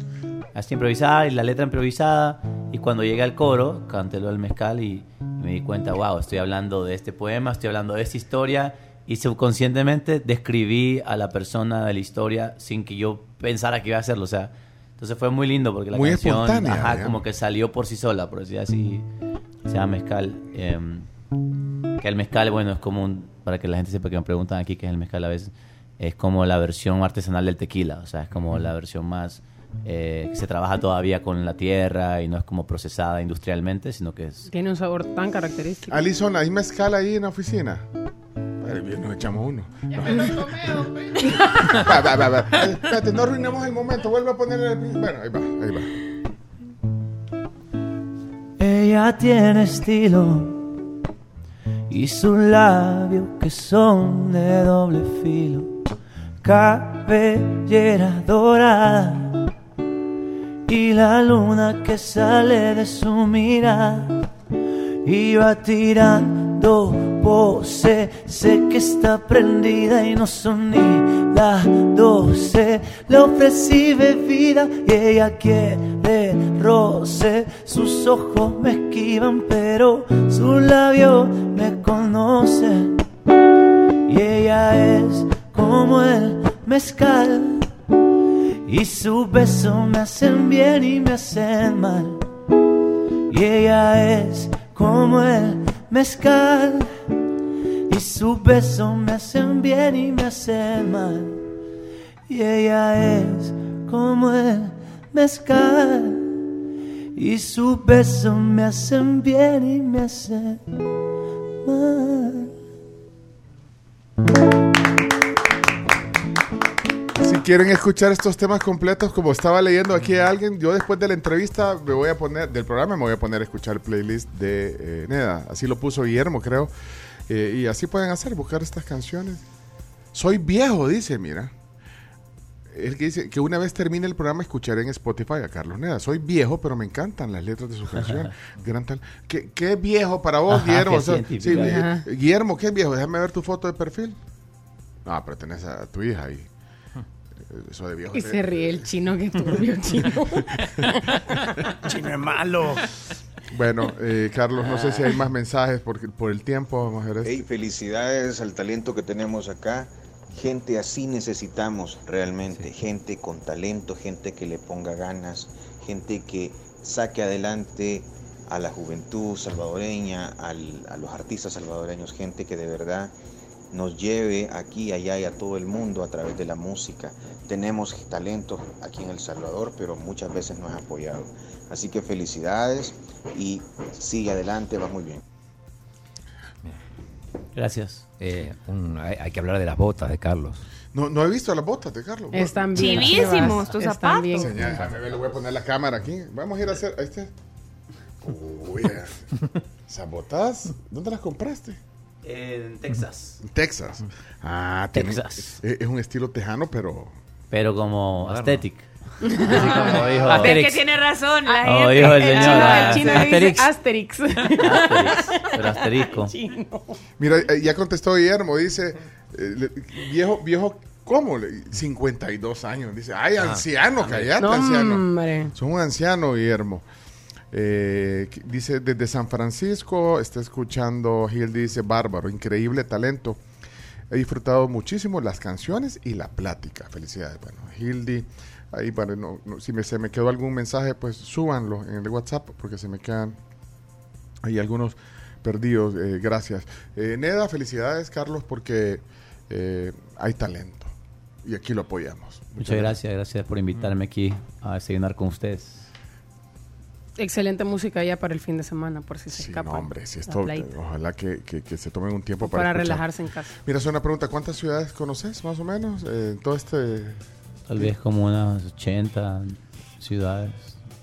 Así improvisar y la letra improvisada. Y cuando llegué al coro, cantélo al mezcal y, y me di cuenta, wow, estoy hablando de este poema, estoy hablando de esta historia. Y subconscientemente describí a la persona de la historia sin que yo pensara que iba a hacerlo. O sea, entonces fue muy lindo porque la Muy canción, ajá, digamos. como que salió por sí sola, por decir así. Se llama mezcal. em, que el mezcal, bueno, es como un, para que la gente sepa que me preguntan aquí qué es el mezcal a veces, es como la versión artesanal del tequila, o sea, es como la versión más eh, que se trabaja todavía con la tierra y no es como procesada industrialmente, sino que es... Tiene un sabor tan característico. Alison, ¿hay mezcal ahí en la oficina? Nos echamos uno. No. <laughs> Va, va, va, va. Espérate, no arruinemos el momento. Vuelve a poner el... Bueno, ahí va, ahí va. Ella tiene estilo y sus labios que son de doble filo, cabellera dorada y la luna que sale de su mirada iba tirando pose, sé que está prendida y no son ni las doce. Le ofrecí bebida y ella quiere roce. Sus ojos me esquivan, pero sus labios me conocen. Y ella es como el mezcal. Y sus besos me hacen bien y me hacen mal. Y ella es como el mezcal. Y sus besos me hacen bien y me hacen mal. Y ella es como el mezcal. Y sus besos me hacen bien y me hacen mal. Quieren escuchar estos temas completos, como estaba leyendo aquí a alguien, yo después de la entrevista me voy a poner, del programa me voy a poner a escuchar el playlist de eh, Neda. Así lo puso Guillermo, creo. Eh, y así pueden hacer, buscar estas canciones. Soy viejo, dice, mira. Él que dice que una vez termine el programa escucharé en Spotify a Carlos Neda. Soy viejo, pero me encantan las letras de su canción. <laughs> Gran tal. ¿Qué, qué viejo para vos, Ajá, Guillermo? qué O sea, científico. sí, eh. Guillermo, ¿qué viejo? Déjame ver tu foto de perfil. No, pero tenés a tu hija ahí. Eso de viejo. Y se ríe el chino que turbio chino. <laughs> Chino es malo. Bueno, eh, Carlos, no sé si hay más mensajes porque por el tiempo. Vamos a ver esto. Hey, felicidades al talento que tenemos acá. Gente así necesitamos realmente. Gente con talento, gente que le ponga ganas, gente que saque adelante a la juventud salvadoreña, al- a los artistas salvadoreños, gente que de verdad nos lleve aquí, allá y a todo el mundo a través de la música. Tenemos talento aquí en El Salvador, pero muchas veces no es apoyado. Así que felicidades y sigue adelante, va muy bien. Gracias. Eh, un- hay, hay que hablar de las botas de Carlos. No, no he visto las botas de Carlos. Están bien Chivísimos tus Están zapatos. bien. Señor, déjame ver, le voy a poner la cámara aquí. Vamos a ir a hacer. Ahí está. Uy, <laughs> esas botas, ¿dónde las compraste? En Texas. Texas. Ah, tiene- Texas. Es, es un estilo tejano, pero. Pero como Moderno. aesthetic. Así como dijo Ves que Asterix. tiene razón la gente. dijo el El señor. chino, ah, el chino dice Asterix. Asterix, pero asterisco. <laughs> Chino. Mira, eh, ya contestó Guillermo, dice, eh, viejo, viejo, ¿cómo? Le- 52 años. Dice, ay, Ah. anciano, callate, No, anciano. hombre. Son un anciano, Guillermo. Eh, dice, desde San Francisco, está escuchando, Gil dice, bárbaro, increíble talento. He disfrutado muchísimo las canciones y la plática. Felicidades. Bueno, Hildy, ahí, bueno, no- no, si me, se me quedó algún mensaje, pues súbanlo en el WhatsApp, porque se me quedan hay algunos perdidos. eh, gracias. Eh, Neda, felicidades, Carlos, porque eh, hay talento. Y aquí lo apoyamos. Muchas gracias, gracias por invitarme aquí a desayunar con ustedes. Excelente música ya para el fin de semana, por si se Sí, escapa. no, hombre, si esto, playita. ojalá que, que- que se tomen un tiempo para, Para escuchar. relajarse en casa. Mira, es una pregunta, ¿cuántas ciudades conoces más o menos? Eh, en todo este... Tal vez como unas 80 ciudades.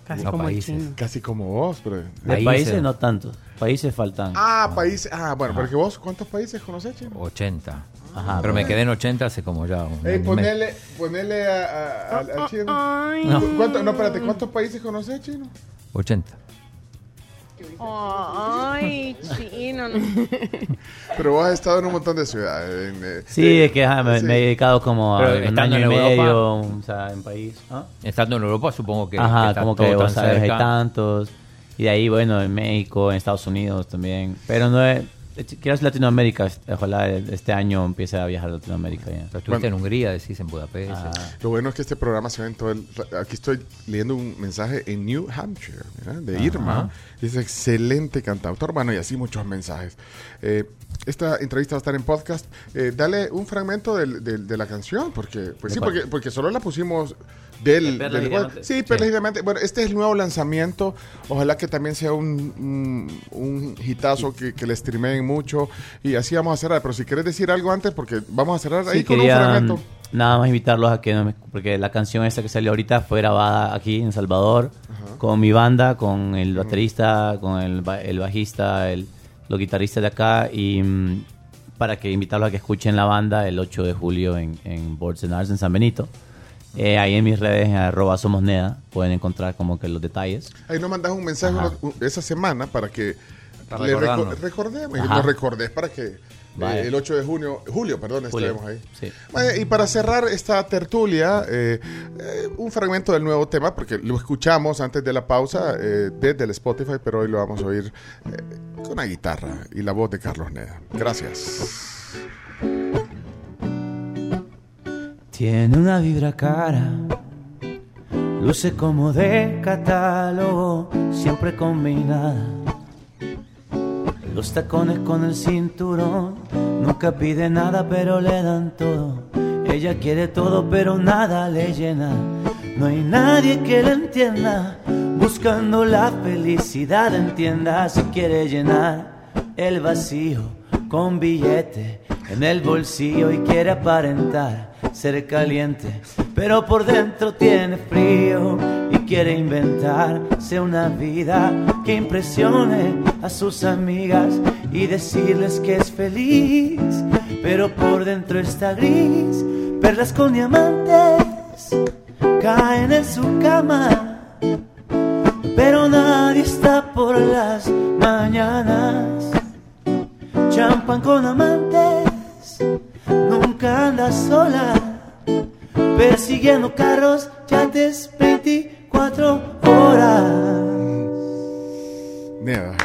Casi No, como países. chino. Casi como vos, pero... De países, no tantos. Países faltan. Ah, países... Ah, bueno, porque vos, ¿cuántos países conoces, Chino? 80. Ajá, Pero me quedé en 80 hace como ya un Ey, medio. ponele, ponele a, a- al- al chino. Ay. ¿Cu- cuánto- no, espérate, ¿cuántos países conoces, chino? 80. Ay, chino. no. <laughs> Pero vos has estado en un montón de ciudades. en, eh, Sí, eh, es que ajá, me, sí. me he dedicado como a un estando año y en Europa- medio, o sea, en país. ¿ah? Estando en Europa, supongo que. Ajá, está como que vos sabes, hay tantos. Y de ahí, bueno, en México, en Estados Unidos también. Pero no es. Quiero hacer Latinoamérica. Ojalá este año empiece a viajar a Latinoamérica ya. Pero estuviste en Hungría, decís, en Budapest. Ah. Lo bueno es que este programa se ve en todo el... Aquí estoy leyendo un mensaje en New Hampshire, de Ajá. Irma. Es excelente cantautor. Bueno, y así muchos mensajes. Eh, esta entrevista va a estar en podcast. Eh, dale un fragmento del- del- de la canción, porque pues ¿De sí, porque, porque solo la pusimos del... De sí, Perlas y Diamantes. Bueno, este es el nuevo lanzamiento. Ojalá que también sea un, un, un hitazo que, que le streameen mucho. Y así vamos a cerrar. Pero si quieres decir algo antes, porque vamos a cerrar ahí Sí, con quería un fragmento. mm, nada más invitarlos a que no me- porque la canción esta que salió ahorita fue grabada aquí en Salvador con mi banda, con el baterista, con el, ba- el bajista, el, los guitarristas de acá y mm, para que invitarlos a que escuchen la banda el 8 de julio en, en Boards and Arts en San Benito. Eh, ahí en mis redes, en arroba somos Neda, pueden encontrar como que los detalles. Ahí nos mandas un mensaje Ajá. esa semana para que Para le reco- recordemos, nos recordes para que eh, el 8 de junio, julio, perdón, Julio, estaremos ahí. sí. Y para cerrar esta tertulia, eh, eh, un fragmento del nuevo tema, porque lo escuchamos antes de la pausa eh, desde el Spotify, pero hoy lo vamos a oír eh, con la guitarra y la voz de Carlos Neda. Gracias. Tiene una vibra cara, luce como de catálogo, siempre combinada. Los tacones con el cinturón, nunca pide nada pero le dan todo. Ella quiere todo pero nada le llena. No hay nadie que la entienda, buscando la felicidad entienda si quiere llenar el vacío con billete en el bolsillo y quiere aparentar ser caliente, pero por dentro tiene frío y quiere inventarse una vida que impresione a sus amigas y decirles que es feliz, pero por dentro está gris, perlas con diamantes caen en su cama, pero nadie está por las mañanas. Champan con amantes, nunca anda sola, persiguiendo carros, yates 24 horas. Neda.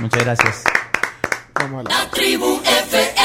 Muchas gracias. Vamos a la- La tribu FM.